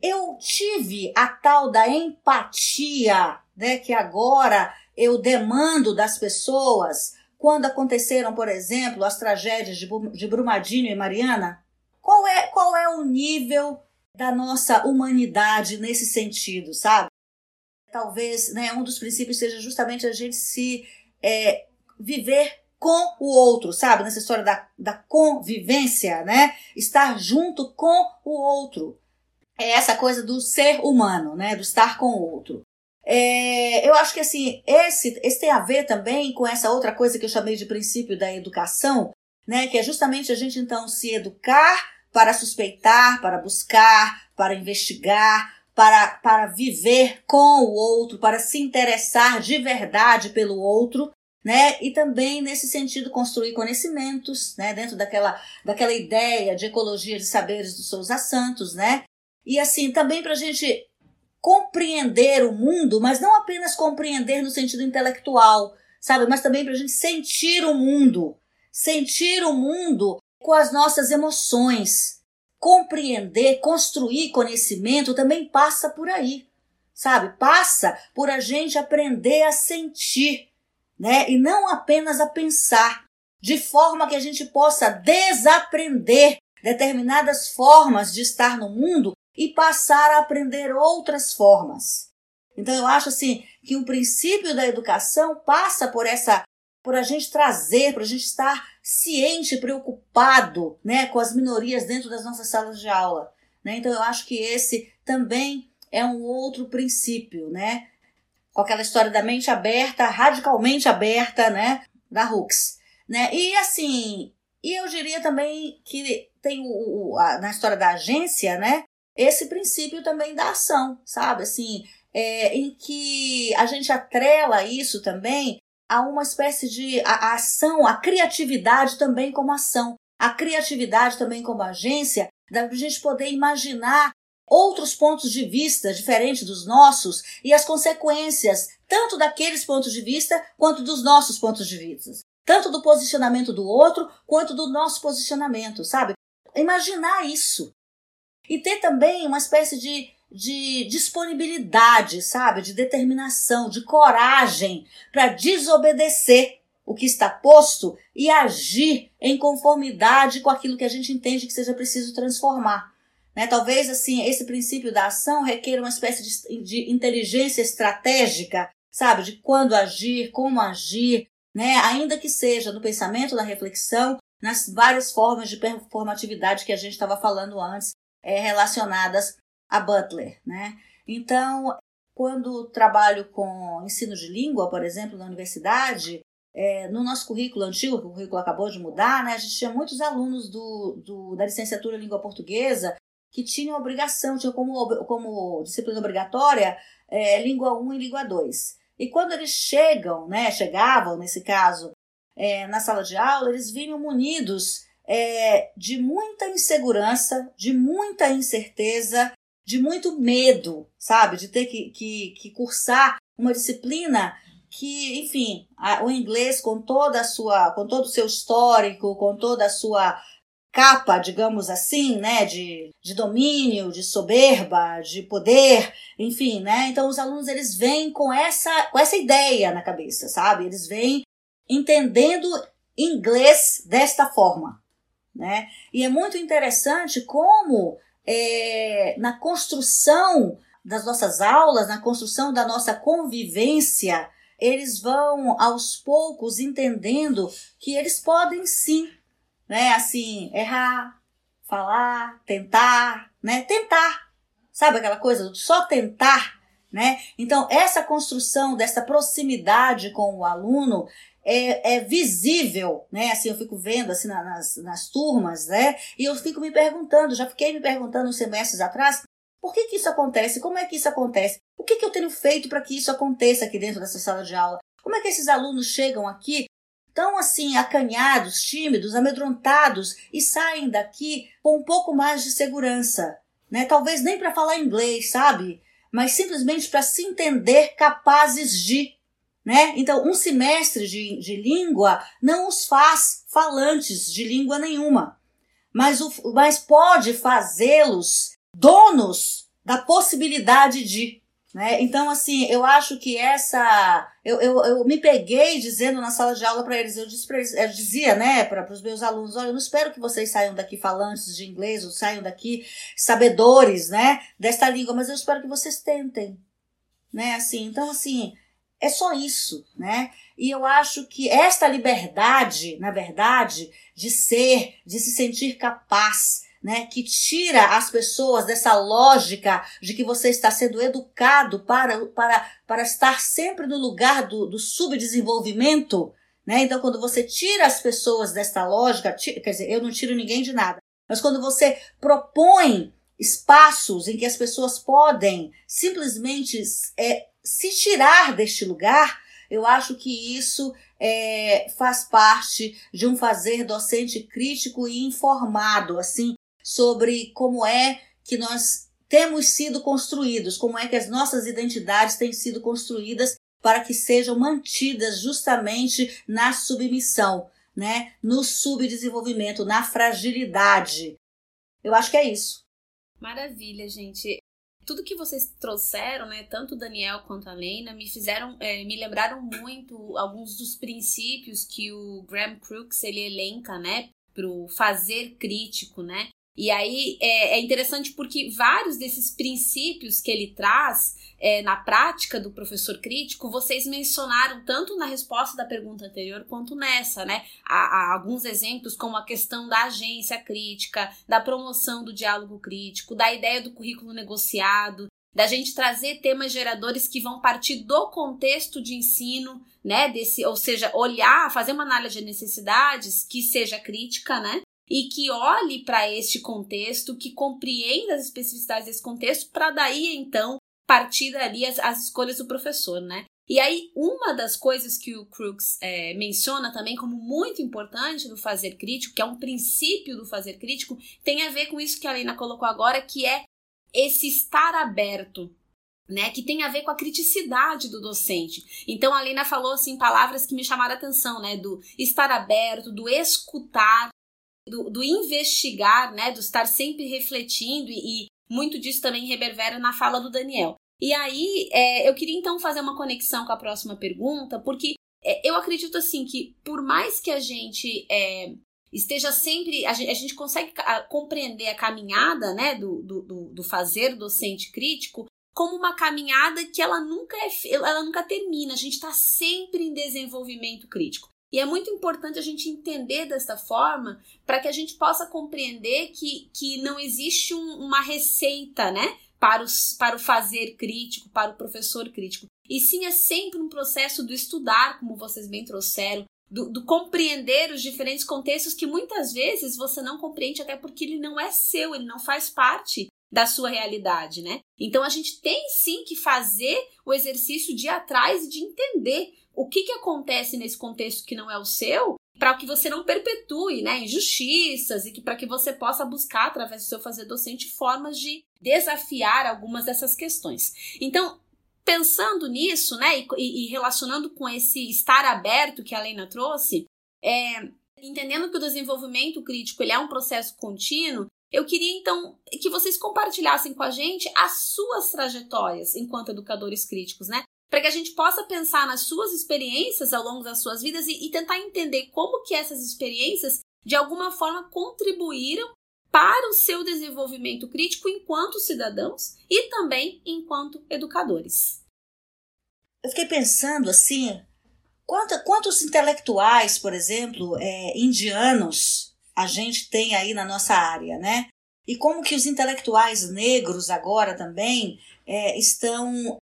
eu tive a tal da empatia, né, que agora eu demando das pessoas quando aconteceram, por exemplo, as tragédias de, Brumadinho e Mariana. Qual é, qual é o nível da nossa humanidade nesse sentido, sabe? Talvez né, um dos princípios seja justamente a gente se é, viver com o outro, sabe? Nessa história da, da convivência, né? Estar junto com o outro é essa coisa do ser humano, né? Do estar com o outro. É, eu acho que assim, esse, esse tem a ver também com essa outra coisa que eu chamei de princípio da educação, né? Que é justamente a gente então se educar para suspeitar, para buscar, para investigar, para, para viver com o outro, para se interessar de verdade pelo outro, né? E também nesse sentido construir conhecimentos, né? Dentro daquela, daquela ideia de ecologia de saberes dos Souza Santos, né? E assim, também para a gente compreender o mundo, mas não apenas compreender no sentido intelectual, sabe? Mas também para a gente sentir o mundo. Sentir o mundo com as nossas emoções. Compreender, construir conhecimento também passa por aí, sabe? Passa por a gente aprender a sentir, né? E não apenas a pensar, de forma que a gente possa desaprender determinadas formas de estar no mundo e passar a aprender outras formas. Então eu acho assim que o princípio da educação passa por essa por a gente trazer, por a gente estar ciente, preocupado, né, com as minorias dentro das nossas salas de aula, né? Então eu acho que esse também é um outro princípio, né? Com aquela história da mente aberta, radicalmente aberta, né, da Hooks, né? E assim, e eu diria também que tem o, a, na história da agência, né, esse princípio também da ação, sabe? Assim, é, em que a gente atrela isso também a uma espécie de a, a ação, a criatividade também como ação, a criatividade também como agência, da gente poder imaginar outros pontos de vista diferentes dos nossos e as consequências tanto daqueles pontos de vista quanto dos nossos pontos de vista, tanto do posicionamento do outro quanto do nosso posicionamento, sabe? Imaginar isso, e ter também uma espécie de, de disponibilidade, sabe? De determinação, de coragem para desobedecer o que está posto e agir em conformidade com aquilo que a gente entende que seja preciso transformar. Né? Talvez assim esse princípio da ação requer uma espécie de, de inteligência estratégica, sabe, de quando agir, como agir, né? Ainda que seja no pensamento, na reflexão, nas várias formas de performatividade que a gente estava falando antes, é, relacionadas a Butler, né? Então, quando trabalho com ensino de língua, por exemplo, na universidade, é, no nosso currículo antigo, que o currículo acabou de mudar, né, a gente tinha muitos alunos do, do, da licenciatura em língua portuguesa que tinham obrigação, tinham como, como disciplina obrigatória é, língua 1 e língua 2. E quando eles chegam, né, chegavam, nesse caso, é, na sala de aula, eles vinham munidos é, de muita insegurança, de muita incerteza, de muito medo, sabe? De ter que, que, que cursar uma disciplina que, enfim, a, o inglês com toda a sua, com todo o seu histórico, com toda a sua capa, digamos assim, né, de, de domínio, de soberba, de poder, enfim, né? Então os alunos eles vêm com essa com essa ideia na cabeça, sabe? Eles vêm entendendo inglês desta forma, né? E é muito interessante como é, na construção das nossas aulas, na construção da nossa convivência, eles vão aos poucos entendendo que eles podem sim né? Assim, errar, falar, tentar, né? Tentar. Sabe aquela coisa só tentar, né? Então, essa construção dessa proximidade com o aluno é, é, visível, né? Assim, eu fico vendo assim nas, nas turmas, né? E eu fico me perguntando, já fiquei me perguntando uns semestres atrás, por que, que isso acontece? Como é que isso acontece? O que, que eu tenho feito para que isso aconteça aqui dentro dessa sala de aula? Como é que esses alunos chegam aqui tão assim acanhados, tímidos, amedrontados e saem daqui com um pouco mais de segurança, né? Talvez nem para falar inglês, sabe? Mas simplesmente para se entender capazes de, né? Então, um semestre de, de língua não os faz falantes de língua nenhuma, mas, o, mas pode fazê-los donos da possibilidade de. Né? Então, assim, eu acho que essa. Eu, eu, eu me peguei dizendo na sala de aula para eles, eu, eles, eu dizia né, para os meus alunos: olha, eu não espero que vocês saiam daqui falantes de inglês ou saiam daqui sabedores né, desta língua, mas eu espero que vocês tentem. Né? Assim, então, assim, é só isso. Né? E eu acho que esta liberdade, na verdade, de ser, de se sentir capaz, né, que tira as pessoas dessa lógica de que você está sendo educado para, para, para estar sempre no lugar do, do subdesenvolvimento. Né? Então, quando você tira as pessoas dessa lógica, tira, quer dizer, eu não tiro ninguém de nada, mas quando você propõe espaços em que as pessoas podem simplesmente é, se tirar deste lugar, eu acho que isso é, faz parte de um fazer docente crítico e informado, assim, sobre como é que nós temos sido construídos, como é que as nossas identidades têm sido construídas para que sejam mantidas justamente na submissão, né? no subdesenvolvimento, na fragilidade. Eu acho que é isso. Maravilha, gente. Tudo que vocês trouxeram, né, tanto Daniel quanto a Lena, me fizeram, é, me lembraram muito alguns dos princípios que o Graham Crooks ele elenca, né, para o fazer crítico, né? E aí é, é interessante porque vários desses princípios que ele traz é, na prática do professor crítico, vocês mencionaram tanto na resposta da pergunta anterior quanto nessa, né? Há, há, alguns exemplos, como a questão da agência crítica, da promoção do diálogo crítico, da ideia do currículo negociado, da gente trazer temas geradores que vão partir do contexto de ensino, né? Desse, ou seja, olhar, fazer uma análise de necessidades que seja crítica, né? E que olhe para este contexto, que compreenda as especificidades desse contexto, para daí então partir as, as, escolhas do professor, né? E aí, uma das coisas que o Crooks é, menciona também como muito importante do fazer crítico, que é um princípio do fazer crítico, tem a ver com isso que a Lena colocou agora, que é esse estar aberto, né, que tem a ver com a criticidade do docente. Então a Lena falou assim palavras que me chamaram a atenção, né, do estar aberto, do escutar, do, do investigar, né, do estar sempre refletindo e, e muito disso também reverbera na fala do Daniel. E aí, é, eu queria então fazer uma conexão com a próxima pergunta, porque é, eu acredito assim que por mais que a gente é, esteja sempre. A gente, a gente consegue compreender a caminhada né, do, do, do fazer docente crítico como uma caminhada que ela nunca é, ela nunca termina. A gente está sempre em desenvolvimento crítico. E é muito importante a gente entender desta forma para que a gente possa compreender que, que não existe um, uma receita, né? Para, os, para o fazer crítico, para o professor crítico. E sim é sempre um processo do estudar, como vocês bem trouxeram, do, do, compreender os diferentes contextos que muitas vezes você não compreende, até porque ele não é seu, ele não faz parte da sua realidade, né? Então a gente tem sim que fazer o exercício de ir atrás e de entender o que, que acontece nesse contexto que não é o seu, para que você não perpetue né, injustiças e que para que você possa buscar, através do seu fazer docente, formas de desafiar algumas dessas questões. Então, pensando nisso, né, e, e relacionando com esse estar aberto que a Lena trouxe, é, entendendo que o desenvolvimento crítico ele é um processo contínuo, eu queria então que vocês compartilhassem com a gente as suas trajetórias enquanto educadores críticos, né? Para que a gente possa pensar nas suas experiências ao longo das suas vidas e, e tentar entender como que essas experiências de alguma forma contribuíram para o seu desenvolvimento crítico enquanto cidadãos e também enquanto educadores. Eu fiquei pensando assim, quantos, quantos intelectuais, por exemplo, é, indianos a gente tem aí na nossa área, né? E como que os intelectuais negros agora também é, estão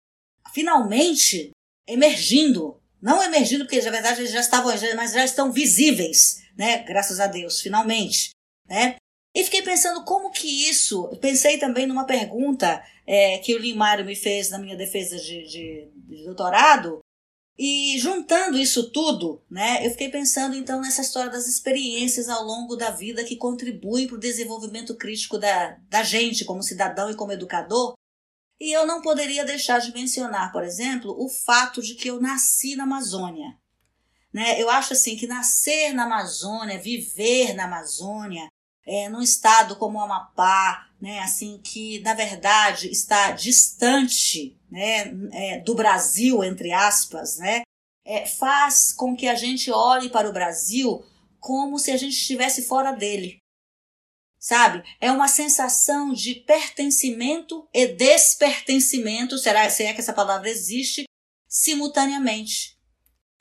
finalmente emergindo. Não emergindo, porque na verdade eles já estavam, mas já estão visíveis, né? Graças a Deus, finalmente, né? E fiquei pensando como que isso. Pensei também numa pergunta é, que o Limário me fez na minha defesa de, de, de, doutorado. E juntando isso tudo, né, eu fiquei pensando então nessa história das experiências ao longo da vida que contribuem para o desenvolvimento crítico da, da gente como cidadão e como educador, e eu não poderia deixar de mencionar, por exemplo, o fato de que eu nasci na Amazônia. Né? Eu acho assim que nascer na Amazônia, viver na Amazônia, é, num estado como o Amapá, né, assim que na verdade está distante né, é, do Brasil, entre aspas, né, é, faz com que a gente olhe para o Brasil como se a gente estivesse fora dele sabe? É uma sensação de pertencimento e despertencimento, será se é que essa palavra existe, simultaneamente.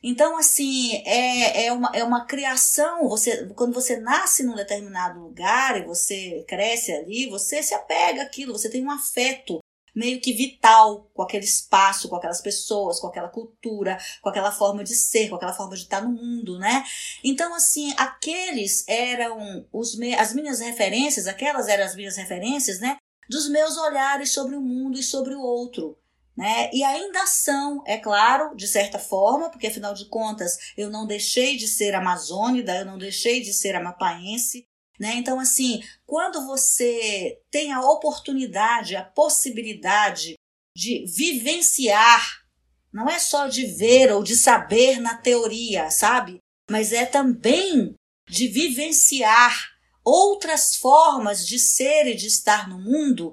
Então, assim, é, é, uma, é uma criação. Você, quando você nasce num determinado lugar e você cresce ali, você se apega àquilo, você tem um afeto meio que vital com aquele espaço, com aquelas pessoas, com aquela cultura, com aquela forma de ser, com aquela forma de estar no mundo, né? Então, assim, aqueles eram os me as minhas referências, aquelas eram as minhas referências, né? Dos meus olhares sobre o mundo e sobre o outro. Né? E ainda são, é claro, de certa forma, porque afinal de contas eu não deixei de ser amazônida, eu não deixei de ser amapaense, né? Então, assim, quando você tem a oportunidade, a possibilidade de vivenciar, não é só de ver ou de saber na teoria, sabe? Mas é também de vivenciar outras formas de ser e de estar no mundo,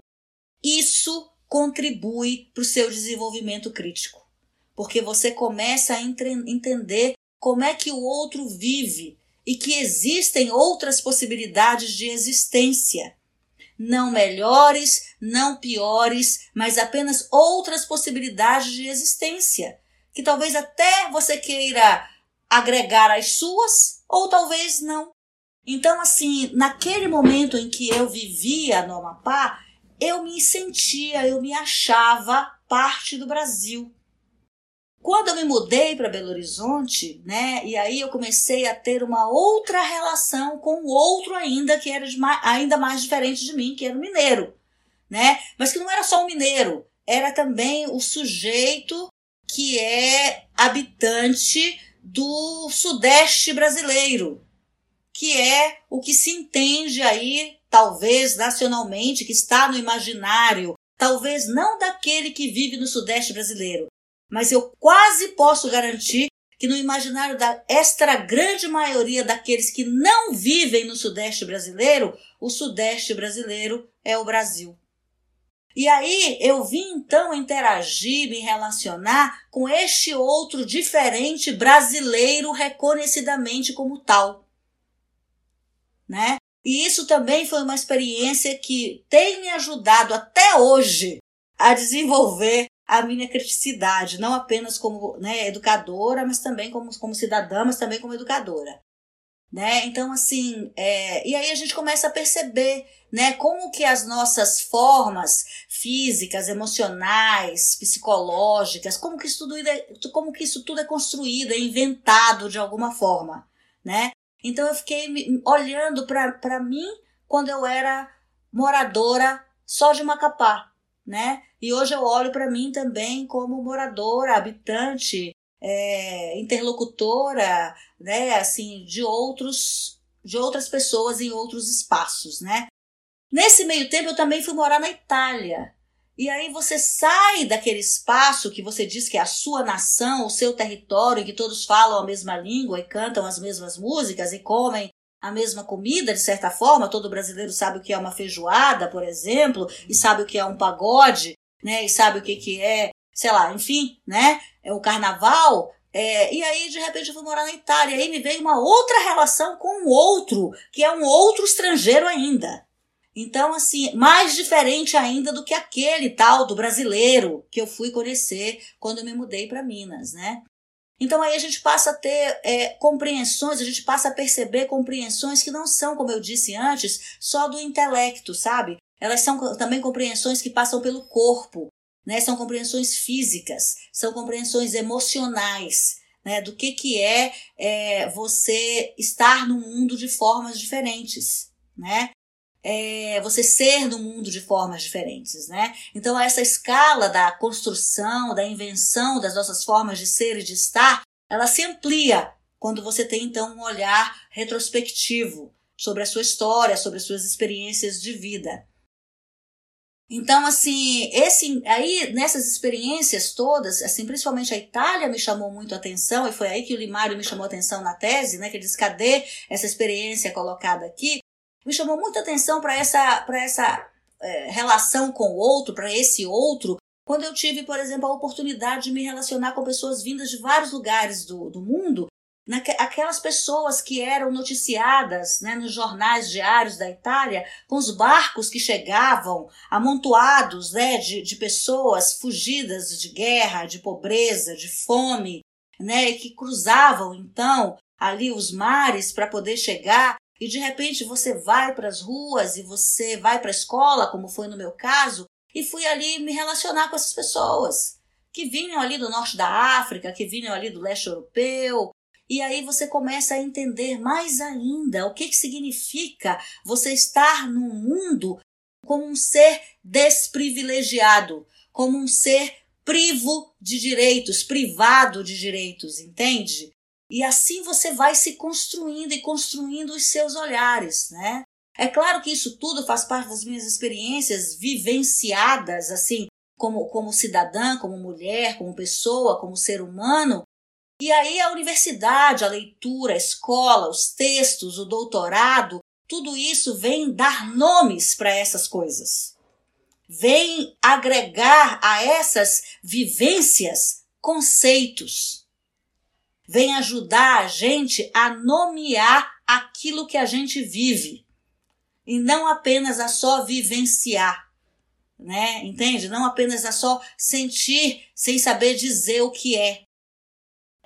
isso contribui para o seu desenvolvimento crítico. Porque você começa a entender como é que o outro vive, e que existem outras possibilidades de existência. Não melhores, não piores, mas apenas outras possibilidades de existência, que talvez até você queira agregar às suas, ou talvez não. Então, assim, naquele momento em que eu vivia no Amapá, eu me sentia, eu me achava parte do Brasil. Quando eu me mudei para Belo Horizonte, né, e aí eu comecei a ter uma outra relação com outro ainda que era mais, ainda mais diferente de mim, que era o mineiro, né? Mas que não era só o mineiro, era também o sujeito que é habitante do sudeste brasileiro, que é o que se entende aí, talvez nacionalmente, que está no imaginário, talvez não daquele que vive no sudeste brasileiro, mas eu quase posso garantir que no imaginário da extra grande maioria daqueles que não vivem no Sudeste brasileiro, o Sudeste brasileiro é o Brasil. E aí eu vim então interagir, me relacionar com este outro diferente brasileiro reconhecidamente como tal. né? E isso também foi uma experiência que tem me ajudado até hoje a desenvolver a minha criticidade, não apenas como né, educadora, mas também como, como cidadã, mas também como educadora. Né? Então, assim, é, e aí a gente começa a perceber né, como que as nossas formas físicas, emocionais, psicológicas, como que isso tudo é, como que isso tudo é construído, é inventado de alguma forma, né? Então eu fiquei olhando para mim quando eu era moradora só de Macapá, né? E hoje eu olho para mim também como moradora, habitante, é, interlocutora, né, assim, de outros de outras pessoas em outros espaços, né? Nesse meio tempo eu também fui morar na Itália. E aí você sai daquele espaço que você diz que é a sua nação, o seu território, que todos falam a mesma língua e cantam as mesmas músicas e comem a mesma comida, de certa forma. Todo brasileiro sabe o que é uma feijoada, por exemplo, e sabe o que é um pagode, né? E sabe o que, que é, sei lá, enfim, né? É o carnaval. É, e aí, de repente, eu fui morar na Itália. E aí me veio uma outra relação com o outro, que é um outro estrangeiro ainda. Então, assim, mais diferente ainda do que aquele tal do brasileiro que eu fui conhecer quando eu me mudei para Minas, né? Então aí a gente passa a ter é, compreensões, a gente passa a perceber compreensões que não são, como eu disse antes, só do intelecto, sabe? Elas são também compreensões que passam pelo corpo, né? São compreensões físicas, são compreensões emocionais, né? Do que que é, é você estar no mundo de formas diferentes, né? É, você ser no mundo de formas diferentes, né? Então essa escala da construção, da invenção das nossas formas de ser e de estar, ela se amplia quando você tem então um olhar retrospectivo sobre a sua história, sobre as suas experiências de vida. Então, assim, esse aí nessas experiências todas, assim, principalmente a Itália me chamou muito a atenção e foi aí que o Limário me chamou a atenção na tese, né, que ele diz cadê essa experiência colocada aqui? Me chamou muita atenção para essa para essa é, relação com o outro, para esse outro, quando eu tive, por exemplo, a oportunidade de me relacionar com pessoas vindas de vários lugares do, do mundo aquelas pessoas que eram noticiadas né, nos jornais diários da Itália, com os barcos que chegavam amontoados né, de, de pessoas fugidas de guerra, de pobreza, de fome, né, que cruzavam então ali os mares para poder chegar. E de repente você vai para as ruas e você vai para a escola, como foi no meu caso, e fui ali me relacionar com essas pessoas que vinham ali do norte da África, que vinham ali do leste europeu, e aí você começa a entender mais ainda o que, que significa você estar no mundo como um ser desprivilegiado, como um ser privo de direitos, privado de direitos, entende? E assim você vai se construindo e construindo os seus olhares, né? É claro que isso tudo faz parte das minhas experiências vivenciadas, assim, como, como cidadã, como mulher, como pessoa, como ser humano, e aí a universidade, a leitura, a escola, os textos, o doutorado, tudo isso vem dar nomes para essas coisas. Vem agregar a essas vivências conceitos. Vem ajudar a gente a nomear aquilo que a gente vive e não apenas a só vivenciar, né? Entende? Não apenas a só sentir sem saber dizer o que é.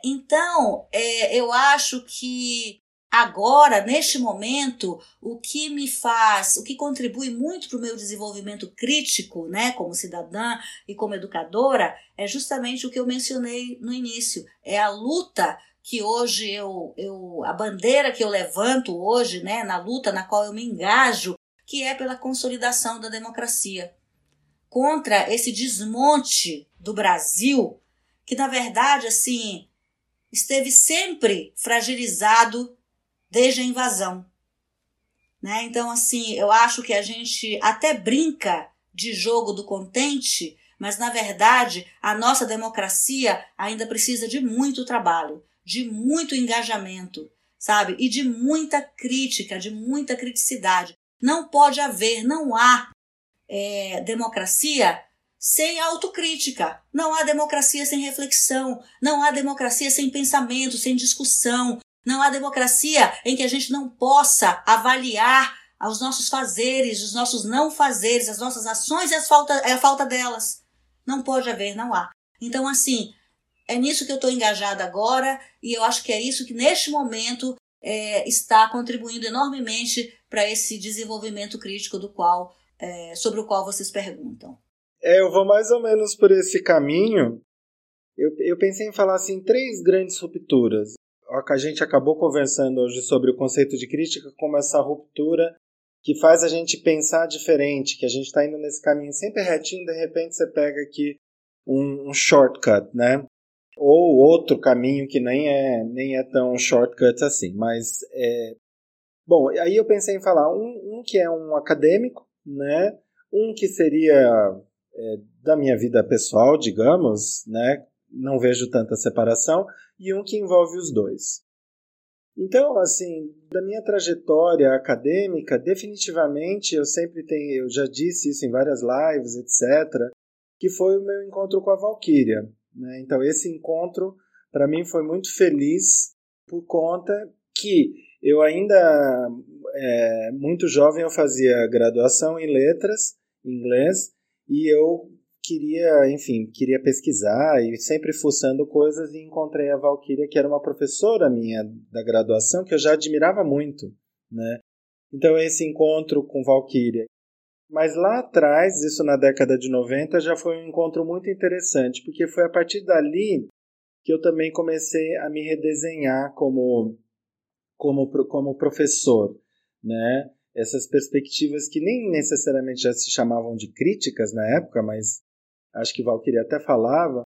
Então, é, eu acho que agora, neste momento, o que me faz, o que contribui muito para o meu desenvolvimento crítico, né, como cidadã e como educadora, é justamente o que eu mencionei no início: é a luta que hoje eu, eu a bandeira que eu levanto hoje, né, na luta na qual eu me engajo, que é pela consolidação da democracia. Contra esse desmonte do Brasil, que na verdade, assim, esteve sempre fragilizado desde a invasão. Né? Então, assim, eu acho que a gente até brinca de jogo do contente, mas na verdade a nossa democracia ainda precisa de muito trabalho, de muito engajamento, sabe? E de muita crítica, de muita criticidade. Não pode haver, não há é, democracia sem autocrítica. Não há democracia sem reflexão, não há democracia sem pensamento, sem discussão, Não há democracia em que a gente não possa avaliar os nossos fazeres, os nossos não fazeres, as nossas ações e as falta, a falta delas. Não pode haver, não há. Então, assim, é nisso que eu estou engajada agora e eu acho que é isso que neste momento é, está contribuindo enormemente para esse desenvolvimento crítico do qual, é, sobre o qual vocês perguntam. É, eu vou mais ou menos por esse caminho. Eu, eu pensei em falar assim três grandes rupturas. A gente acabou conversando hoje sobre o conceito de crítica como essa ruptura que faz a gente pensar diferente, que a gente está indo nesse caminho sempre retinho, de repente você pega aqui um, um, shortcut, né? Ou outro caminho que nem é, nem é tão shortcut assim. Mas, é... bom, aí eu pensei em falar um, um que é um acadêmico, né? Um que seria é, da minha vida pessoal, digamos, né? Não vejo tanta separação. E um que envolve os dois. Então, assim, da minha trajetória acadêmica, definitivamente eu sempre tenho, eu já disse isso em várias lives, etc., que foi o meu encontro com a Valkyria. Né? Então, esse encontro, para mim, foi muito feliz por conta que eu ainda, é, muito jovem, eu fazia graduação em letras, em inglês, e eu queria, enfim, queria pesquisar e sempre fuçando coisas e encontrei a Valquíria, que era uma professora minha da graduação que eu já admirava muito, né? Então esse encontro com Valquíria. Mas lá atrás, isso na década de 90, já foi um encontro muito interessante, porque foi a partir dali que eu também comecei a me redesenhar como como como professor, né? Essas perspectivas que nem necessariamente já se chamavam de críticas na época, mas acho que Valkyrie até falava,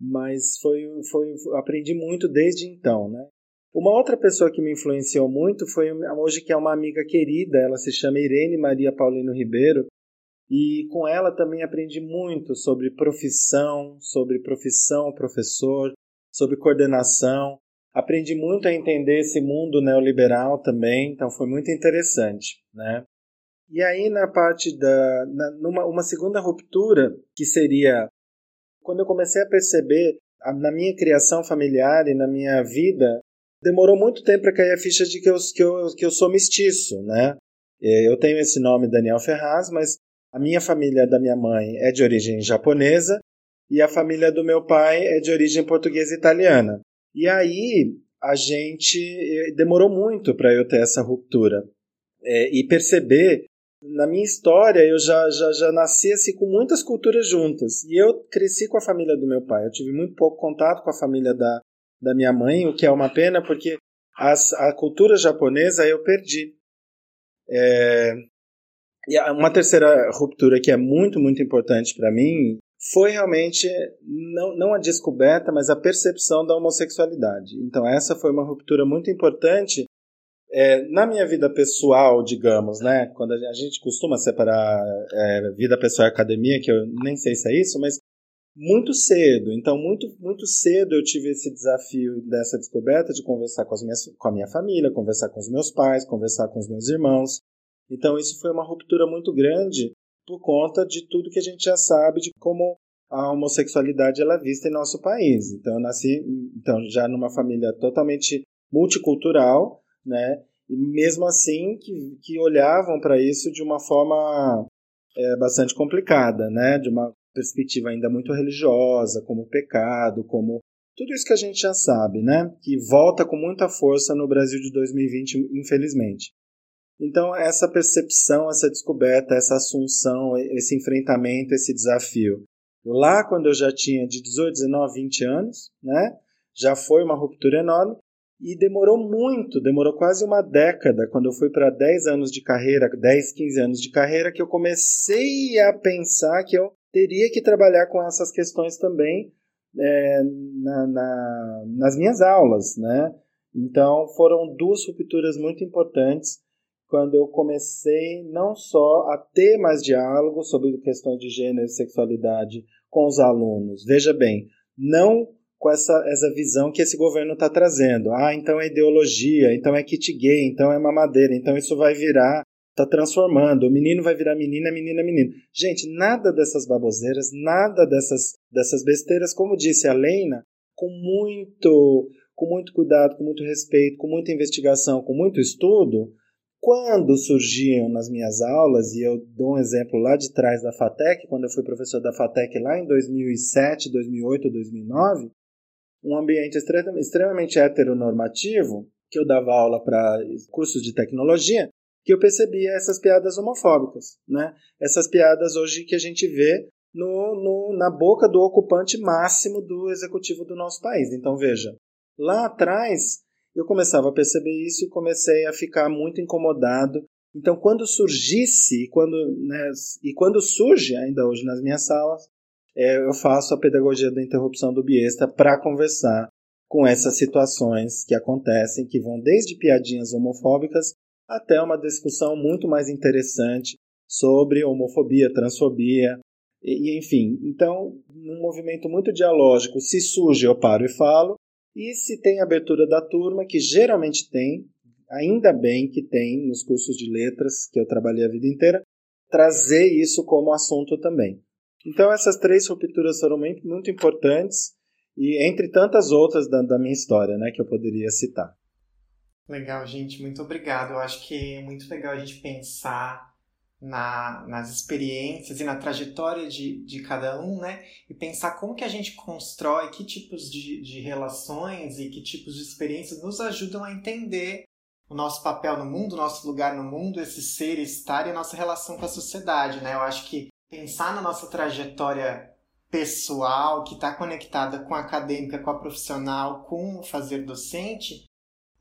mas foi, foi aprendi muito desde então, né? Uma outra pessoa que me influenciou muito foi hoje que é uma amiga querida, ela se chama Irene Maria Paulino Ribeiro, e com ela também aprendi muito sobre profissão, sobre profissão professor, sobre coordenação. Aprendi muito a entender esse mundo neoliberal também, então foi muito interessante, né? E aí, na parte da. Na, numa uma segunda ruptura, que seria quando eu comecei a perceber, a, na minha criação familiar e na minha vida, demorou muito tempo para cair a ficha de que eu, que, eu, que eu sou mestiço, né? É, eu tenho esse nome Daniel Ferraz, mas a minha família da minha mãe é de origem japonesa e a família do meu pai é de origem portuguesa e italiana. E aí a gente demorou muito para eu ter essa ruptura é, e perceber na minha história, eu já, já, já nasci assim, com muitas culturas juntas. E eu cresci com a família do meu pai. Eu tive muito pouco contato com a família da, da minha mãe, o que é uma pena, porque as, a cultura japonesa eu perdi. É... E uma terceira ruptura que é muito, muito importante para mim foi realmente não, não a descoberta, mas a percepção da homossexualidade. Então, essa foi uma ruptura muito importante é, na minha vida pessoal, digamos, né? Quando a gente costuma separar é, vida pessoal e academia, que eu nem sei se é isso, mas muito cedo. Então, muito, muito cedo eu tive esse desafio dessa descoberta de conversar com, as minhas, com a minha família, conversar com os meus pais, conversar com os meus irmãos. Então, isso foi uma ruptura muito grande por conta de tudo que a gente já sabe de como a homossexualidade ela é vista em nosso país. Então, eu nasci então, já numa família totalmente multicultural, né? E mesmo assim que, que olhavam para isso de uma forma é, bastante complicada, né? De uma perspectiva ainda muito religiosa, como pecado, como tudo isso que a gente já sabe, né? Que volta com muita força no Brasil de 2020, infelizmente. Então, essa percepção, essa descoberta, essa assunção, esse enfrentamento, esse desafio. Lá, quando eu já tinha de 18, 19, 20 anos, né? Já foi uma ruptura enorme. E demorou muito, demorou quase uma década, quando eu fui para 10 anos de carreira, 10, 15 anos de carreira, que eu comecei a pensar que eu teria que trabalhar com essas questões também é, na, na, nas minhas aulas, né? Então foram duas rupturas muito importantes quando eu comecei não só a ter mais diálogo sobre questões de gênero e sexualidade com os alunos. Veja bem, não com essa, essa visão que esse governo está trazendo. Ah, então é ideologia, então é kit gay, então é mamadeira, então isso vai virar, está transformando, o menino vai virar menina, menina, menino. Gente, nada dessas baboseiras, nada dessas, dessas besteiras, como disse a Leina, com muito, com muito cuidado, com muito respeito, com muita investigação, com muito estudo, quando surgiam nas minhas aulas, e eu dou um exemplo lá de trás da FATEC, quando eu fui professor da FATEC lá em 2007, 2008, 2009, um ambiente extremamente heteronormativo, que eu dava aula para cursos de tecnologia, que eu percebia essas piadas homofóbicas, né? Essas piadas hoje que a gente vê no, no, na boca do ocupante máximo do executivo do nosso país. Então veja, lá atrás eu começava a perceber isso e comecei a ficar muito incomodado. Então, quando surgisse, quando, né, e quando surge ainda hoje nas minhas salas, é, eu faço a pedagogia da interrupção do biesta para conversar com essas situações que acontecem, que vão desde piadinhas homofóbicas até uma discussão muito mais interessante sobre homofobia, transfobia, e, enfim. Então, num movimento muito dialógico, se surge, eu paro e falo, e se tem abertura da turma, que geralmente tem, ainda bem que tem nos cursos de letras, que eu trabalhei a vida inteira, trazer isso como assunto também. Então, essas três rupturas foram muito, muito importantes, e entre tantas outras da, da minha história, né, que eu poderia citar. Legal, gente, muito obrigado. Eu acho que é muito legal a gente pensar na, nas experiências e na trajetória de, de cada um, né? E pensar como que a gente constrói, que tipos de, de relações e que tipos de experiências nos ajudam a entender o nosso papel no mundo, o nosso lugar no mundo, esse ser, estar e a nossa relação com a sociedade, né? Eu acho que pensar na nossa trajetória pessoal, que está conectada com a acadêmica, com a profissional, com o fazer docente,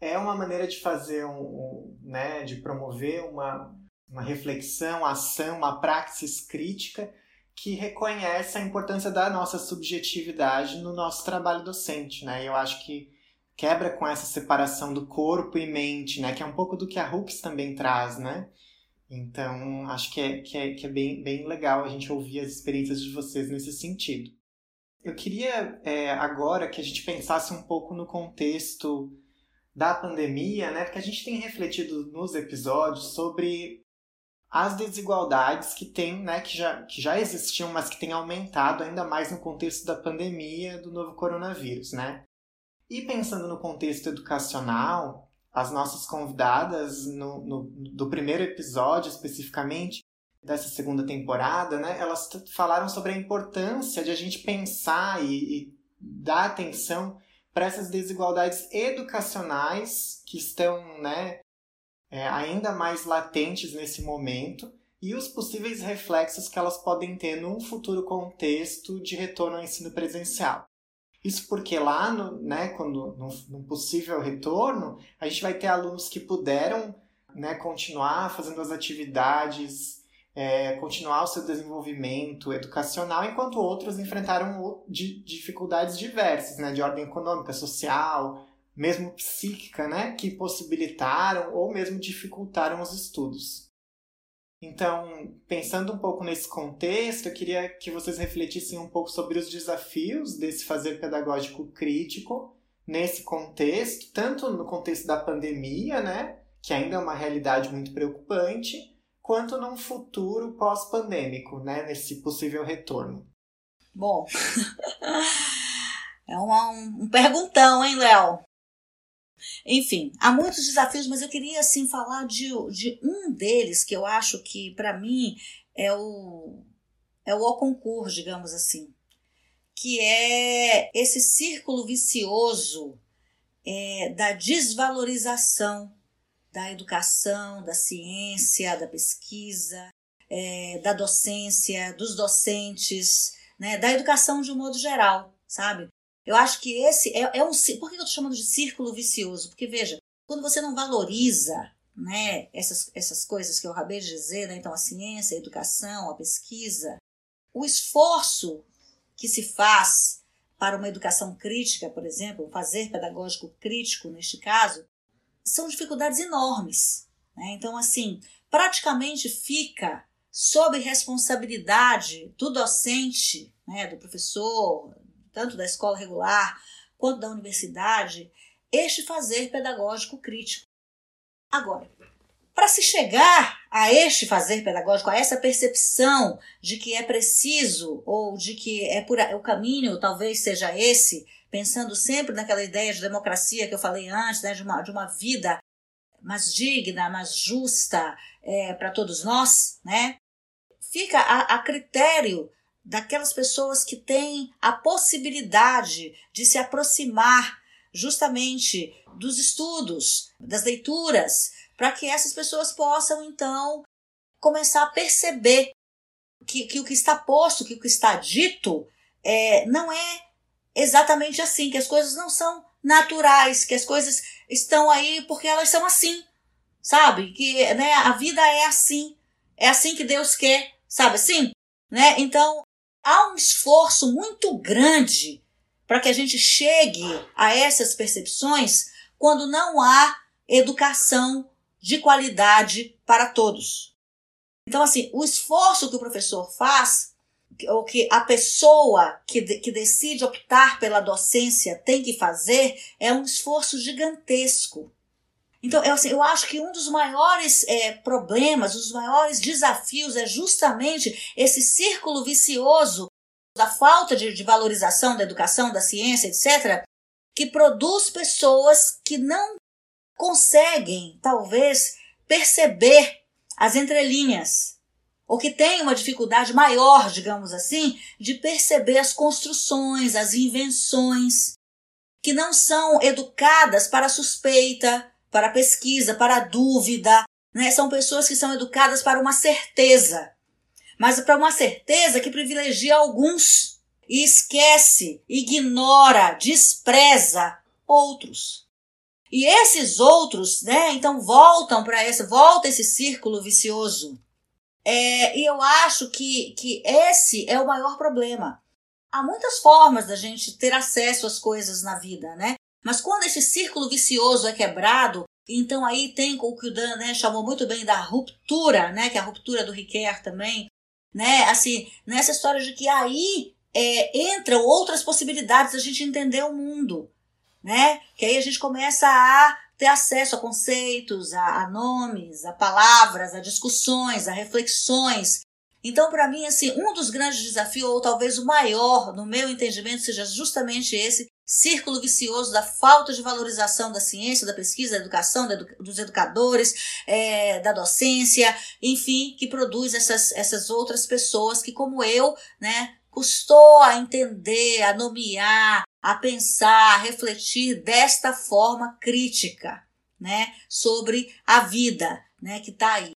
é uma maneira de fazer um, um né, de promover uma, uma reflexão, ação, uma praxis crítica que reconhece a importância da nossa subjetividade no nosso trabalho docente, né? Eu acho que quebra com essa separação do corpo e mente, né? Que é um pouco do que a Hooks também traz, né? Então, acho que é, que é, que é bem, bem legal a gente ouvir as experiências de vocês nesse sentido. Eu queria é, agora que a gente pensasse um pouco no contexto da pandemia, né? Porque a gente tem refletido nos episódios sobre as desigualdades que tem, né, que já, que já existiam, mas que têm aumentado ainda mais no contexto da pandemia do novo coronavírus, né? E pensando no contexto educacional, as nossas convidadas no, no, do primeiro episódio especificamente dessa segunda temporada, né, elas falaram sobre a importância de a gente pensar e, e dar atenção para essas desigualdades educacionais que estão, né, é, ainda mais latentes nesse momento e os possíveis reflexos que elas podem ter num futuro contexto de retorno ao ensino presencial. Isso porque lá, no, né, quando, no possível retorno, a gente vai ter alunos que puderam né, continuar fazendo as atividades, é, continuar o seu desenvolvimento educacional, enquanto outros enfrentaram dificuldades diversas, né, de ordem econômica, social, mesmo psíquica, né, que possibilitaram ou mesmo dificultaram os estudos. Então, pensando um pouco nesse contexto, eu queria que vocês refletissem um pouco sobre os desafios desse fazer pedagógico crítico nesse contexto, tanto no contexto da pandemia, né, que ainda é uma realidade muito preocupante, quanto num futuro pós-pandêmico, né, nesse possível retorno. Bom, [LAUGHS] é um, um perguntão, hein, Léo? Enfim, há muitos desafios, mas eu queria assim falar de, de um deles que eu acho que para mim é o é o concurso, digamos assim, que é esse círculo vicioso é, da desvalorização da educação, da ciência, da pesquisa, é, da docência, dos docentes, né, da educação de um modo geral, sabe? Eu acho que esse é, é um. Por que eu estou chamando de círculo vicioso? Porque, veja, quando você não valoriza né, essas, essas coisas que eu acabei de dizer, né, então a ciência, a educação, a pesquisa, o esforço que se faz para uma educação crítica, por exemplo, fazer pedagógico crítico neste caso, são dificuldades enormes. Né? Então, assim, praticamente fica sob responsabilidade do docente, né, do professor, tanto da escola regular quanto da universidade, este fazer pedagógico crítico. Agora, para se chegar a este fazer pedagógico, a essa percepção de que é preciso ou de que é por o caminho talvez seja esse pensando sempre naquela ideia de democracia que eu falei antes, né, de, uma, de uma vida mais digna, mais justa é, para todos nós, né? Fica a, a critério daquelas pessoas que têm a possibilidade de se aproximar justamente dos estudos, das leituras, para que essas pessoas possam então começar a perceber que, que o que está posto, que o que está dito, é, não é exatamente assim, que as coisas não são naturais, que as coisas estão aí porque elas são assim, sabe? Que né, a vida é assim, é assim que Deus quer, sabe assim? Né? Então, há um esforço muito grande para que a gente chegue a essas percepções quando não há educação de qualidade para todos. Então, assim, o esforço que o professor faz, ou que a pessoa que, que decide optar pela docência tem que fazer, é um esforço gigantesco. Então, eu, assim, eu acho que um dos maiores é, problemas, os maiores desafios é justamente esse círculo vicioso da falta de, de valorização da educação, da ciência, etc., que produz pessoas que não conseguem, talvez, perceber as entrelinhas, ou que têm uma dificuldade maior, digamos assim, de perceber as construções, as invenções, que não são educadas para suspeita, para pesquisa, para dúvida. Né? São pessoas que são educadas para uma certeza, mas para uma certeza que privilegia alguns e esquece, ignora, despreza outros. E esses outros, né, então voltam para esse, volta esse círculo vicioso. É, e eu acho que, que esse é o maior problema. Há muitas formas da gente ter acesso às coisas na vida, né? Mas quando esse círculo vicioso é quebrado, então aí tem o que o Dan né, chamou muito bem da ruptura, né? Que é a ruptura do Riquet também, né? Assim, nessa história de que aí é, entram outras possibilidades da gente entender o mundo, né? Que aí a gente começa a ter acesso a conceitos, a, a nomes, a palavras, a discussões, a reflexões. Então, para mim, assim, um dos grandes desafios, ou talvez o maior, no meu entendimento, seja justamente esse círculo vicioso da falta de valorização da ciência, da pesquisa, da educação, da dos educadores, é, da docência, enfim, que produz essas, essas outras pessoas que, como eu, né, custou a entender, a nomear, a pensar, a refletir desta forma crítica, né, sobre a vida, né, que está aí.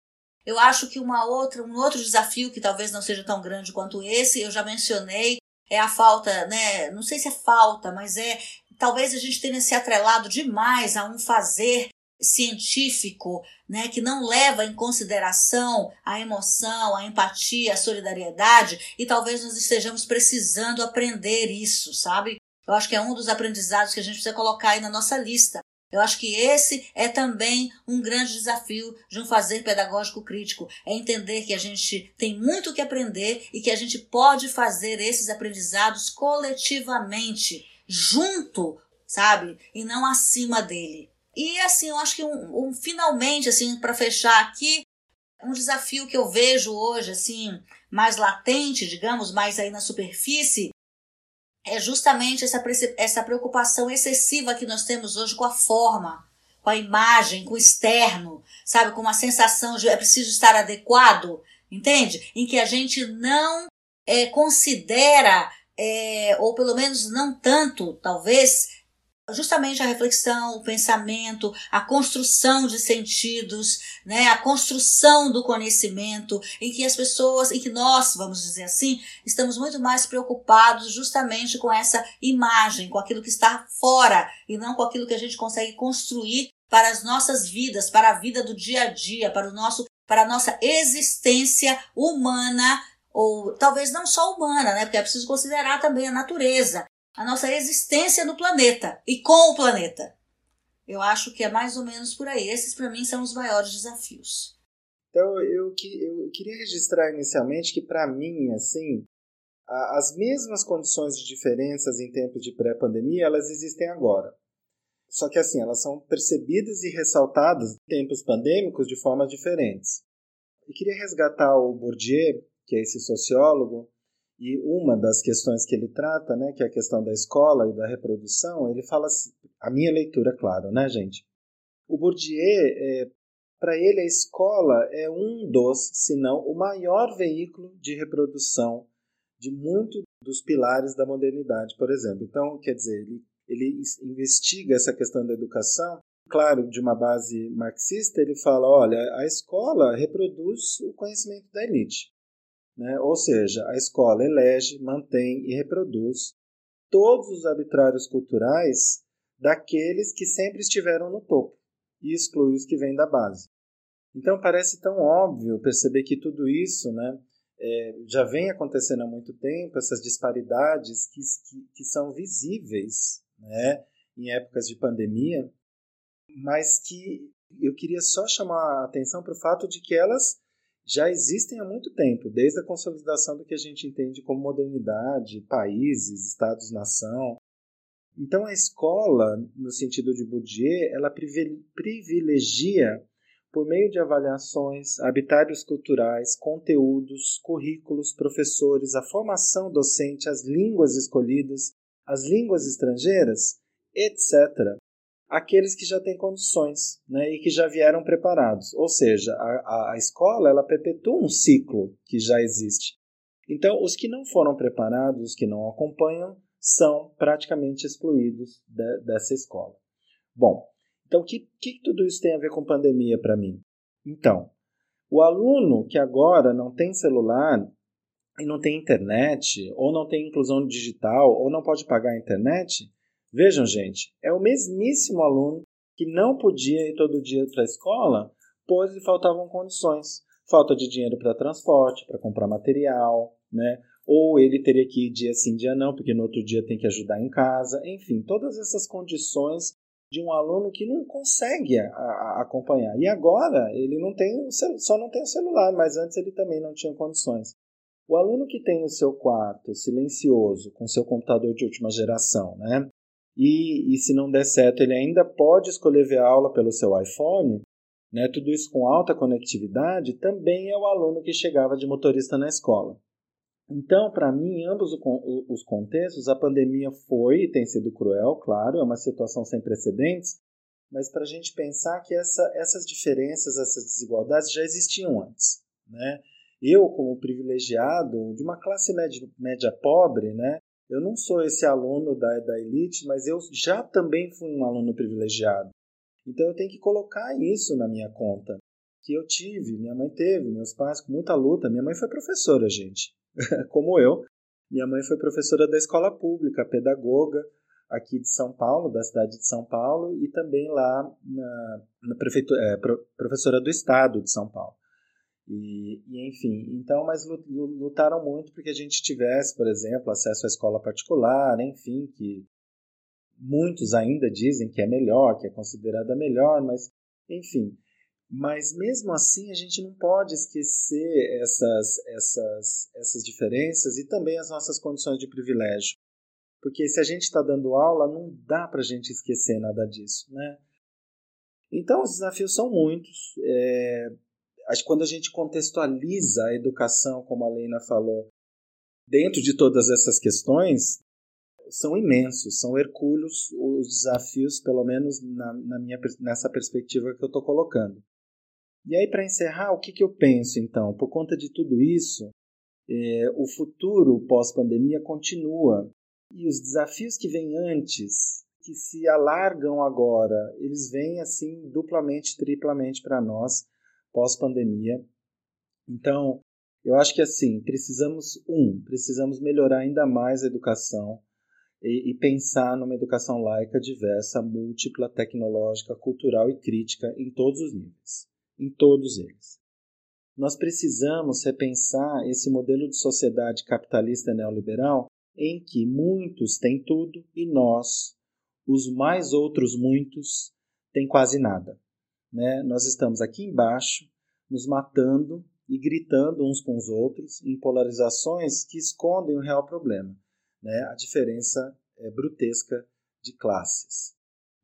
Eu acho que uma outra, um outro desafio que talvez não seja tão grande quanto esse, eu já mencionei, é a falta, né? Não sei se é falta, mas é talvez a gente tenha se atrelado demais a um fazer científico, né, que não leva em consideração a emoção, a empatia, a solidariedade, e talvez nós estejamos precisando aprender isso, sabe? Eu acho que é um dos aprendizados que a gente precisa colocar aí na nossa lista. Eu acho que esse é também um grande desafio de um fazer pedagógico crítico. É entender que a gente tem muito que aprender e que a gente pode fazer esses aprendizados coletivamente, junto, sabe? E não acima dele. E assim, eu acho que um, um finalmente, assim, para fechar aqui, um desafio que eu vejo hoje, assim, mais latente, digamos, mais aí na superfície, é justamente essa, essa preocupação excessiva que nós temos hoje com a forma, com a imagem, com o externo, sabe? Com uma sensação de é preciso estar adequado, entende? Em que a gente não é, considera, é, ou pelo menos não tanto, talvez, justamente a reflexão, o pensamento, a construção de sentidos, né, a construção do conhecimento, em que as pessoas, em que nós, vamos dizer assim, estamos muito mais preocupados justamente com essa imagem, com aquilo que está fora e não com aquilo que a gente consegue construir para as nossas vidas, para a vida do dia a dia, para o nosso para a nossa existência humana ou talvez não só humana, né? Porque é preciso considerar também a natureza, a nossa existência no planeta e com o planeta. Eu acho que é mais ou menos por aí. Esses, para mim, são os maiores desafios. Então, eu, eu queria registrar inicialmente que, para mim, assim, as mesmas condições de diferenças em tempos de pré-pandemia, elas existem agora. Só que, assim, elas são percebidas e ressaltadas em tempos pandêmicos de formas diferentes. E queria resgatar o Bourdieu, que é esse sociólogo, E uma das questões que ele trata, né, que é a questão da escola e da reprodução, ele fala, a minha leitura, claro, né, gente? O Bourdieu, é, para ele, a escola é um dos, se não o maior veículo de reprodução de muito dos pilares da modernidade, por exemplo. Então, quer dizer, ele, ele investiga essa questão da educação, claro, de uma base marxista, ele fala, olha, a escola reproduz o conhecimento da elite. Né? Ou seja, a escola elege, mantém e reproduz todos os arbitrários culturais daqueles que sempre estiveram no topo e exclui os que vêm da base. Então parece tão óbvio perceber que tudo isso né, é, já vem acontecendo há muito tempo, essas disparidades que, que, que são visíveis né, em épocas de pandemia, mas que eu queria só chamar a atenção para o fato de que elas já existem há muito tempo, desde a consolidação do que a gente entende como modernidade, países, estados-nação. Então a escola, no sentido de Bourdieu, ela privilegia por meio de avaliações, habitários culturais, conteúdos, currículos, professores, a formação docente, as línguas escolhidas, as línguas estrangeiras, etc., aqueles que já têm condições né, e que já vieram preparados. Ou seja, a, a escola ela perpetua um ciclo que já existe. Então, os que não foram preparados, os que não acompanham, são praticamente excluídos de, dessa escola. Bom, então o que, que tudo isso tem a ver com pandemia para mim? Então, o aluno que agora não tem celular e não tem internet, ou não tem inclusão digital, ou não pode pagar a internet, Vejam, gente, é o mesmíssimo aluno que não podia ir todo dia para a escola, pois lhe faltavam condições. Falta de dinheiro para transporte, para comprar material, né? Ou ele teria que ir dia sim, dia não, porque no outro dia tem que ajudar em casa. Enfim, todas essas condições de um aluno que não consegue a, a, acompanhar. E agora ele não tem só não tem o celular, mas antes ele também não tinha condições. O aluno que tem o seu quarto silencioso, com seu computador de última geração, né? E, e se não der certo, ele ainda pode escolher ver aula pelo seu iPhone, né? tudo isso com alta conectividade, também é o aluno que chegava de motorista na escola. Então, para mim, em ambos os contextos, a pandemia foi e tem sido cruel, claro, é uma situação sem precedentes, mas para a gente pensar que essa, essas diferenças, essas desigualdades já existiam antes. Né? Eu, como privilegiado de uma classe média, média pobre, né, eu não sou esse aluno da, da elite, mas eu já também fui um aluno privilegiado. Então eu tenho que colocar isso na minha conta. Que eu tive, minha mãe teve, meus pais com muita luta. Minha mãe foi professora, gente, [LAUGHS] como eu. Minha mãe foi professora da escola pública, pedagoga aqui de São Paulo, da cidade de São Paulo, e também lá na, na prefeitura, é, professora do estado de São Paulo. E, e, enfim, então, mas lutaram muito porque a gente tivesse, por exemplo, acesso à escola particular, enfim, que muitos ainda dizem que é melhor, que é considerada melhor, mas enfim. Mas mesmo assim a gente não pode esquecer essas, essas, essas diferenças e também as nossas condições de privilégio. Porque se a gente está dando aula, não dá para a gente esquecer nada disso, né? Então os desafios são muitos. É, Acho que quando a gente contextualiza a educação, como a Leina falou, dentro de todas essas questões, são imensos, são hercúleos os desafios, pelo menos na, na minha, nessa perspectiva que eu estou colocando. E aí, para encerrar, o que, que eu penso então? Por conta de tudo isso, é, o futuro pós-pandemia continua. E os desafios que vêm antes, que se alargam agora, eles vêm assim duplamente, triplamente para nós pós-pandemia. Então, eu acho que assim, precisamos, um, precisamos melhorar ainda mais a educação e, e, pensar numa educação laica, diversa, múltipla, tecnológica, cultural e crítica em todos os níveis, em todos eles. Nós precisamos repensar esse modelo de sociedade capitalista neoliberal em que muitos têm tudo e nós, os mais outros muitos, têm quase nada. Né? Nós estamos aqui embaixo, nos matando e gritando uns com os outros em polarizações que escondem o real problema, né? a diferença é, brutesca de classes.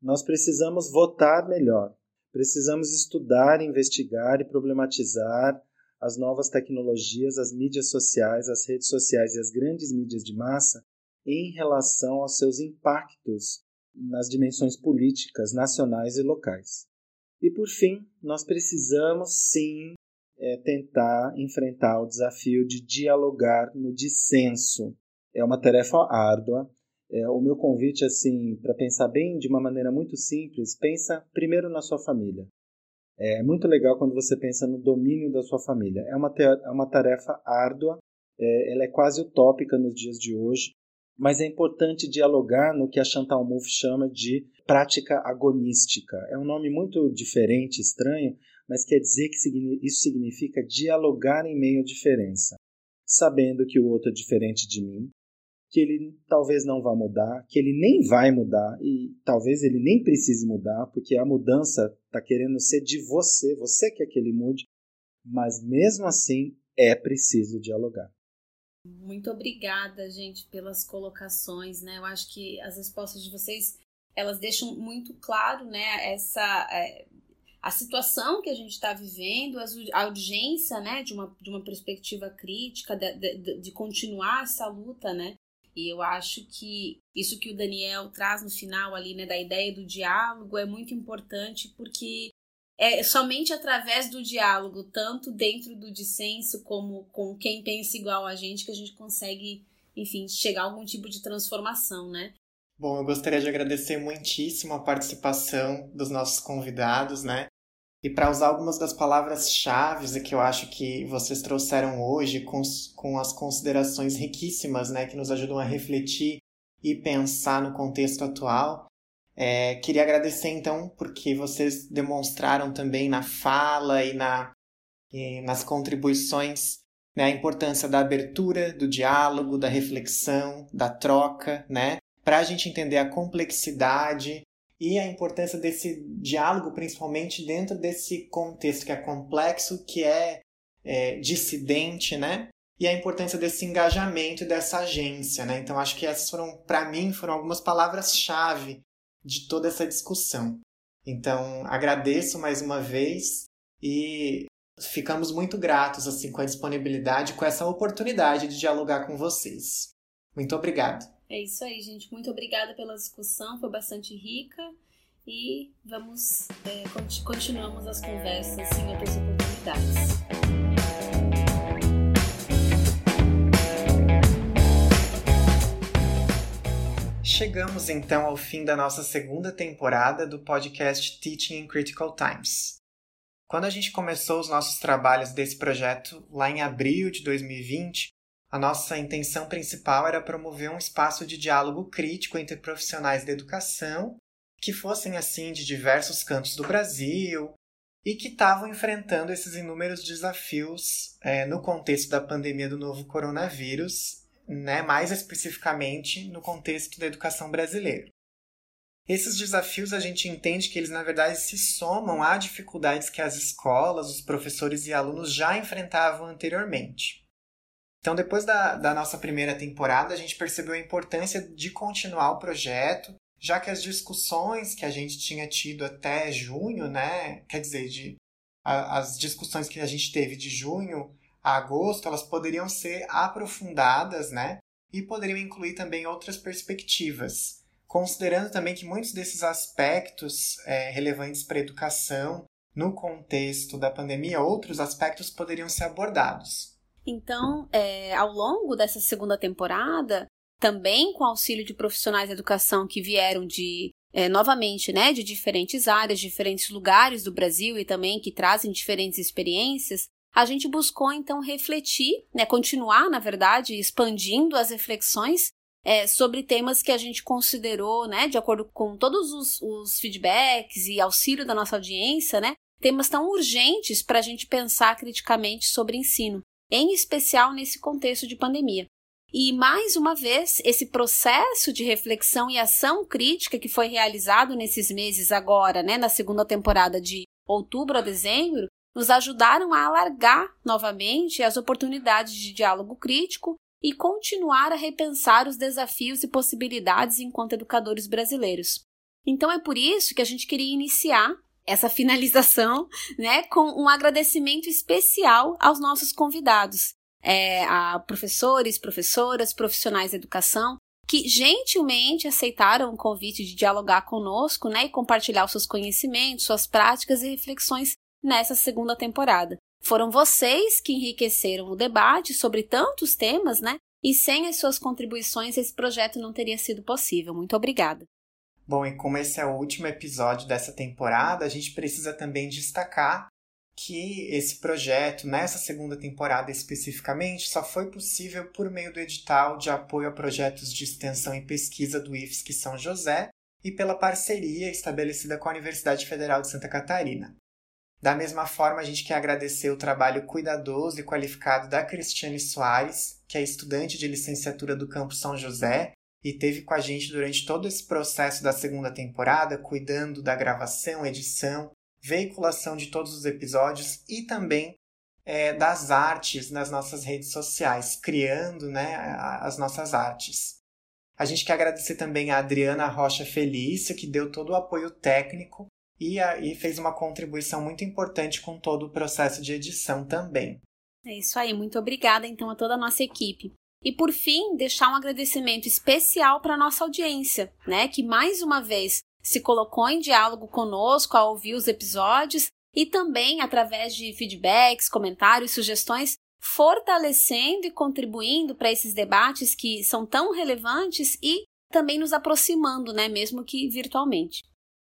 Nós precisamos votar melhor, precisamos estudar, investigar e problematizar as novas tecnologias, as mídias sociais, as redes sociais e as grandes mídias de massa em relação aos seus impactos nas dimensões políticas nacionais e locais. E por fim, nós precisamos sim é, tentar enfrentar o desafio de dialogar no dissenso. É uma tarefa árdua. É, o meu convite, assim, para pensar bem de uma maneira muito simples, pensa primeiro na sua família. É muito legal quando você pensa no domínio da sua família. É uma, é uma tarefa árdua, é, ela é quase utópica nos dias de hoje, mas é importante dialogar no que a Chantal Mouffe chama de prática agonística. É um nome muito diferente, estranho, mas quer dizer que isso significa dialogar em meio à diferença, sabendo que o outro é diferente de mim, que ele talvez não vá mudar, que ele nem vai mudar e talvez ele nem precise mudar, porque a mudança está querendo ser de você, você quer que ele mude, mas mesmo assim é preciso dialogar. Muito obrigada, gente, pelas colocações, né? Eu acho que as respostas de vocês elas deixam muito claro, né, essa é, a situação que a gente está vivendo, a urgência, né, de uma, de uma perspectiva crítica, de, de, de continuar essa luta, né? E eu acho que isso que o Daniel traz no final ali, né, da ideia do diálogo é muito importante porque é somente através do diálogo, tanto dentro do dissenso como com quem pensa igual a gente, que a gente consegue, enfim, chegar a algum tipo de transformação, né? Bom, eu gostaria de agradecer muitíssimo a participação dos nossos convidados, né? E para usar algumas das palavras-chave que eu acho que vocês trouxeram hoje, com, com as considerações riquíssimas, né, que nos ajudam a refletir e pensar no contexto atual, é, queria agradecer então porque vocês demonstraram também na fala e, na, e nas contribuições né, a importância da abertura, do diálogo, da reflexão, da troca, né, para a gente entender a complexidade e a importância desse diálogo, principalmente dentro desse contexto que é complexo, que é, é dissidente, né? E a importância desse engajamento e dessa agência, né? Então acho que essas foram, para mim, foram algumas palavras-chave de toda essa discussão. Então, agradeço mais uma vez e ficamos muito gratos assim com a disponibilidade, com essa oportunidade de dialogar com vocês. Muito obrigado. É isso aí, gente. Muito obrigada pela discussão, foi bastante rica e vamos é, continuamos as conversas em outras oportunidades. chegamos então ao fim da nossa segunda temporada do podcast Teaching in Critical Times. Quando a gente começou os nossos trabalhos desse projeto lá em abril de 2020, a nossa intenção principal era promover um espaço de diálogo crítico entre profissionais da educação que fossem assim de diversos cantos do Brasil e que estavam enfrentando esses inúmeros desafios é, no contexto da pandemia do novo coronavírus né, mais especificamente no contexto da educação brasileira. Esses desafios a gente entende que eles, na verdade, se somam a dificuldades que as escolas, os professores e alunos já enfrentavam anteriormente. Então, depois da, da nossa primeira temporada, a gente percebeu a importância de continuar o projeto, já que as discussões que a gente tinha tido até junho, né, quer dizer, de, a, as discussões que a gente teve de junho a agosto, elas poderiam ser aprofundadas, né? E poderiam incluir também outras perspectivas, considerando também que muitos desses aspectos é, relevantes para a educação, no contexto da pandemia, outros aspectos poderiam ser abordados. Então, é, ao longo dessa segunda temporada, também com auxílio de profissionais da educação que vieram de é, novamente, né, de diferentes áreas, diferentes lugares do Brasil e também que trazem diferentes experiências, a gente buscou então refletir, né, continuar, na verdade, expandindo as reflexões é, sobre temas que a gente considerou, né, de acordo com todos os, os feedbacks e auxílio da nossa audiência, né, temas tão urgentes para a gente pensar criticamente sobre ensino, em especial nesse contexto de pandemia. E mais uma vez, esse processo de reflexão e ação crítica que foi realizado nesses meses agora, né, na segunda temporada de outubro a dezembro, nos ajudaram a alargar novamente as oportunidades de diálogo crítico e continuar a repensar os desafios e possibilidades enquanto educadores brasileiros. Então é por isso que a gente queria iniciar essa finalização, né, com um agradecimento especial aos nossos convidados, é, a professores, professoras, profissionais da educação, que gentilmente aceitaram o convite de dialogar conosco, né, e compartilhar os seus conhecimentos, suas práticas e reflexões nessa segunda temporada. Foram vocês que enriqueceram o debate sobre tantos temas, né? E sem as suas contribuições esse projeto não teria sido possível. Muito obrigada. Bom, e como esse é o último episódio dessa temporada, a gente precisa também destacar que esse projeto, nessa segunda temporada especificamente, só foi possível por meio do edital de apoio a projetos de extensão e pesquisa do IFSC São José e pela parceria estabelecida com a Universidade Federal de Santa Catarina. Da mesma forma, a gente quer agradecer o trabalho cuidadoso e qualificado da Cristiane Soares, que é estudante de licenciatura do Campo São José e teve com a gente durante todo esse processo da segunda temporada, cuidando da gravação, edição, veiculação de todos os episódios e também é, das artes nas nossas redes sociais, criando né, as nossas artes. A gente quer agradecer também a Adriana Rocha Felício, que deu todo o apoio técnico e, a, e fez uma contribuição muito importante com todo o processo de edição também. É isso aí, muito obrigada então a toda a nossa equipe. E por fim, deixar um agradecimento especial para a nossa audiência, né, que mais uma vez se colocou em diálogo conosco ao ouvir os episódios e também através de feedbacks, comentários, sugestões, fortalecendo e contribuindo para esses debates que são tão relevantes e também nos aproximando, né, mesmo que virtualmente.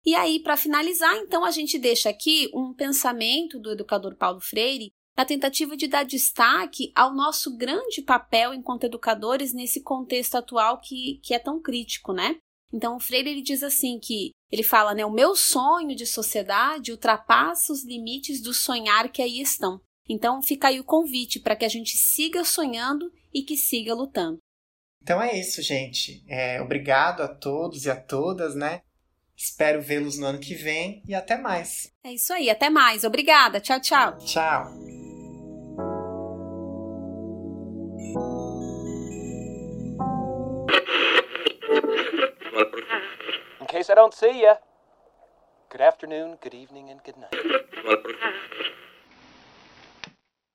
E aí, para finalizar, então, a gente deixa aqui um pensamento do educador Paulo Freire na tentativa de dar destaque ao nosso grande papel enquanto educadores nesse contexto atual que, que é tão crítico, né? Então, o Freire ele diz assim que ele fala, né, o meu sonho de sociedade ultrapassa os limites do sonhar que aí estão. Então, fica aí o convite para que a gente siga sonhando e que siga lutando. Então é isso, gente. É, obrigado a todos e a todas, né? Espero vê-los no ano que vem e até mais. É isso aí, até mais. Obrigada. Tchau, tchau. Tchau. In case I don't see you, good afternoon, good evening, and good night.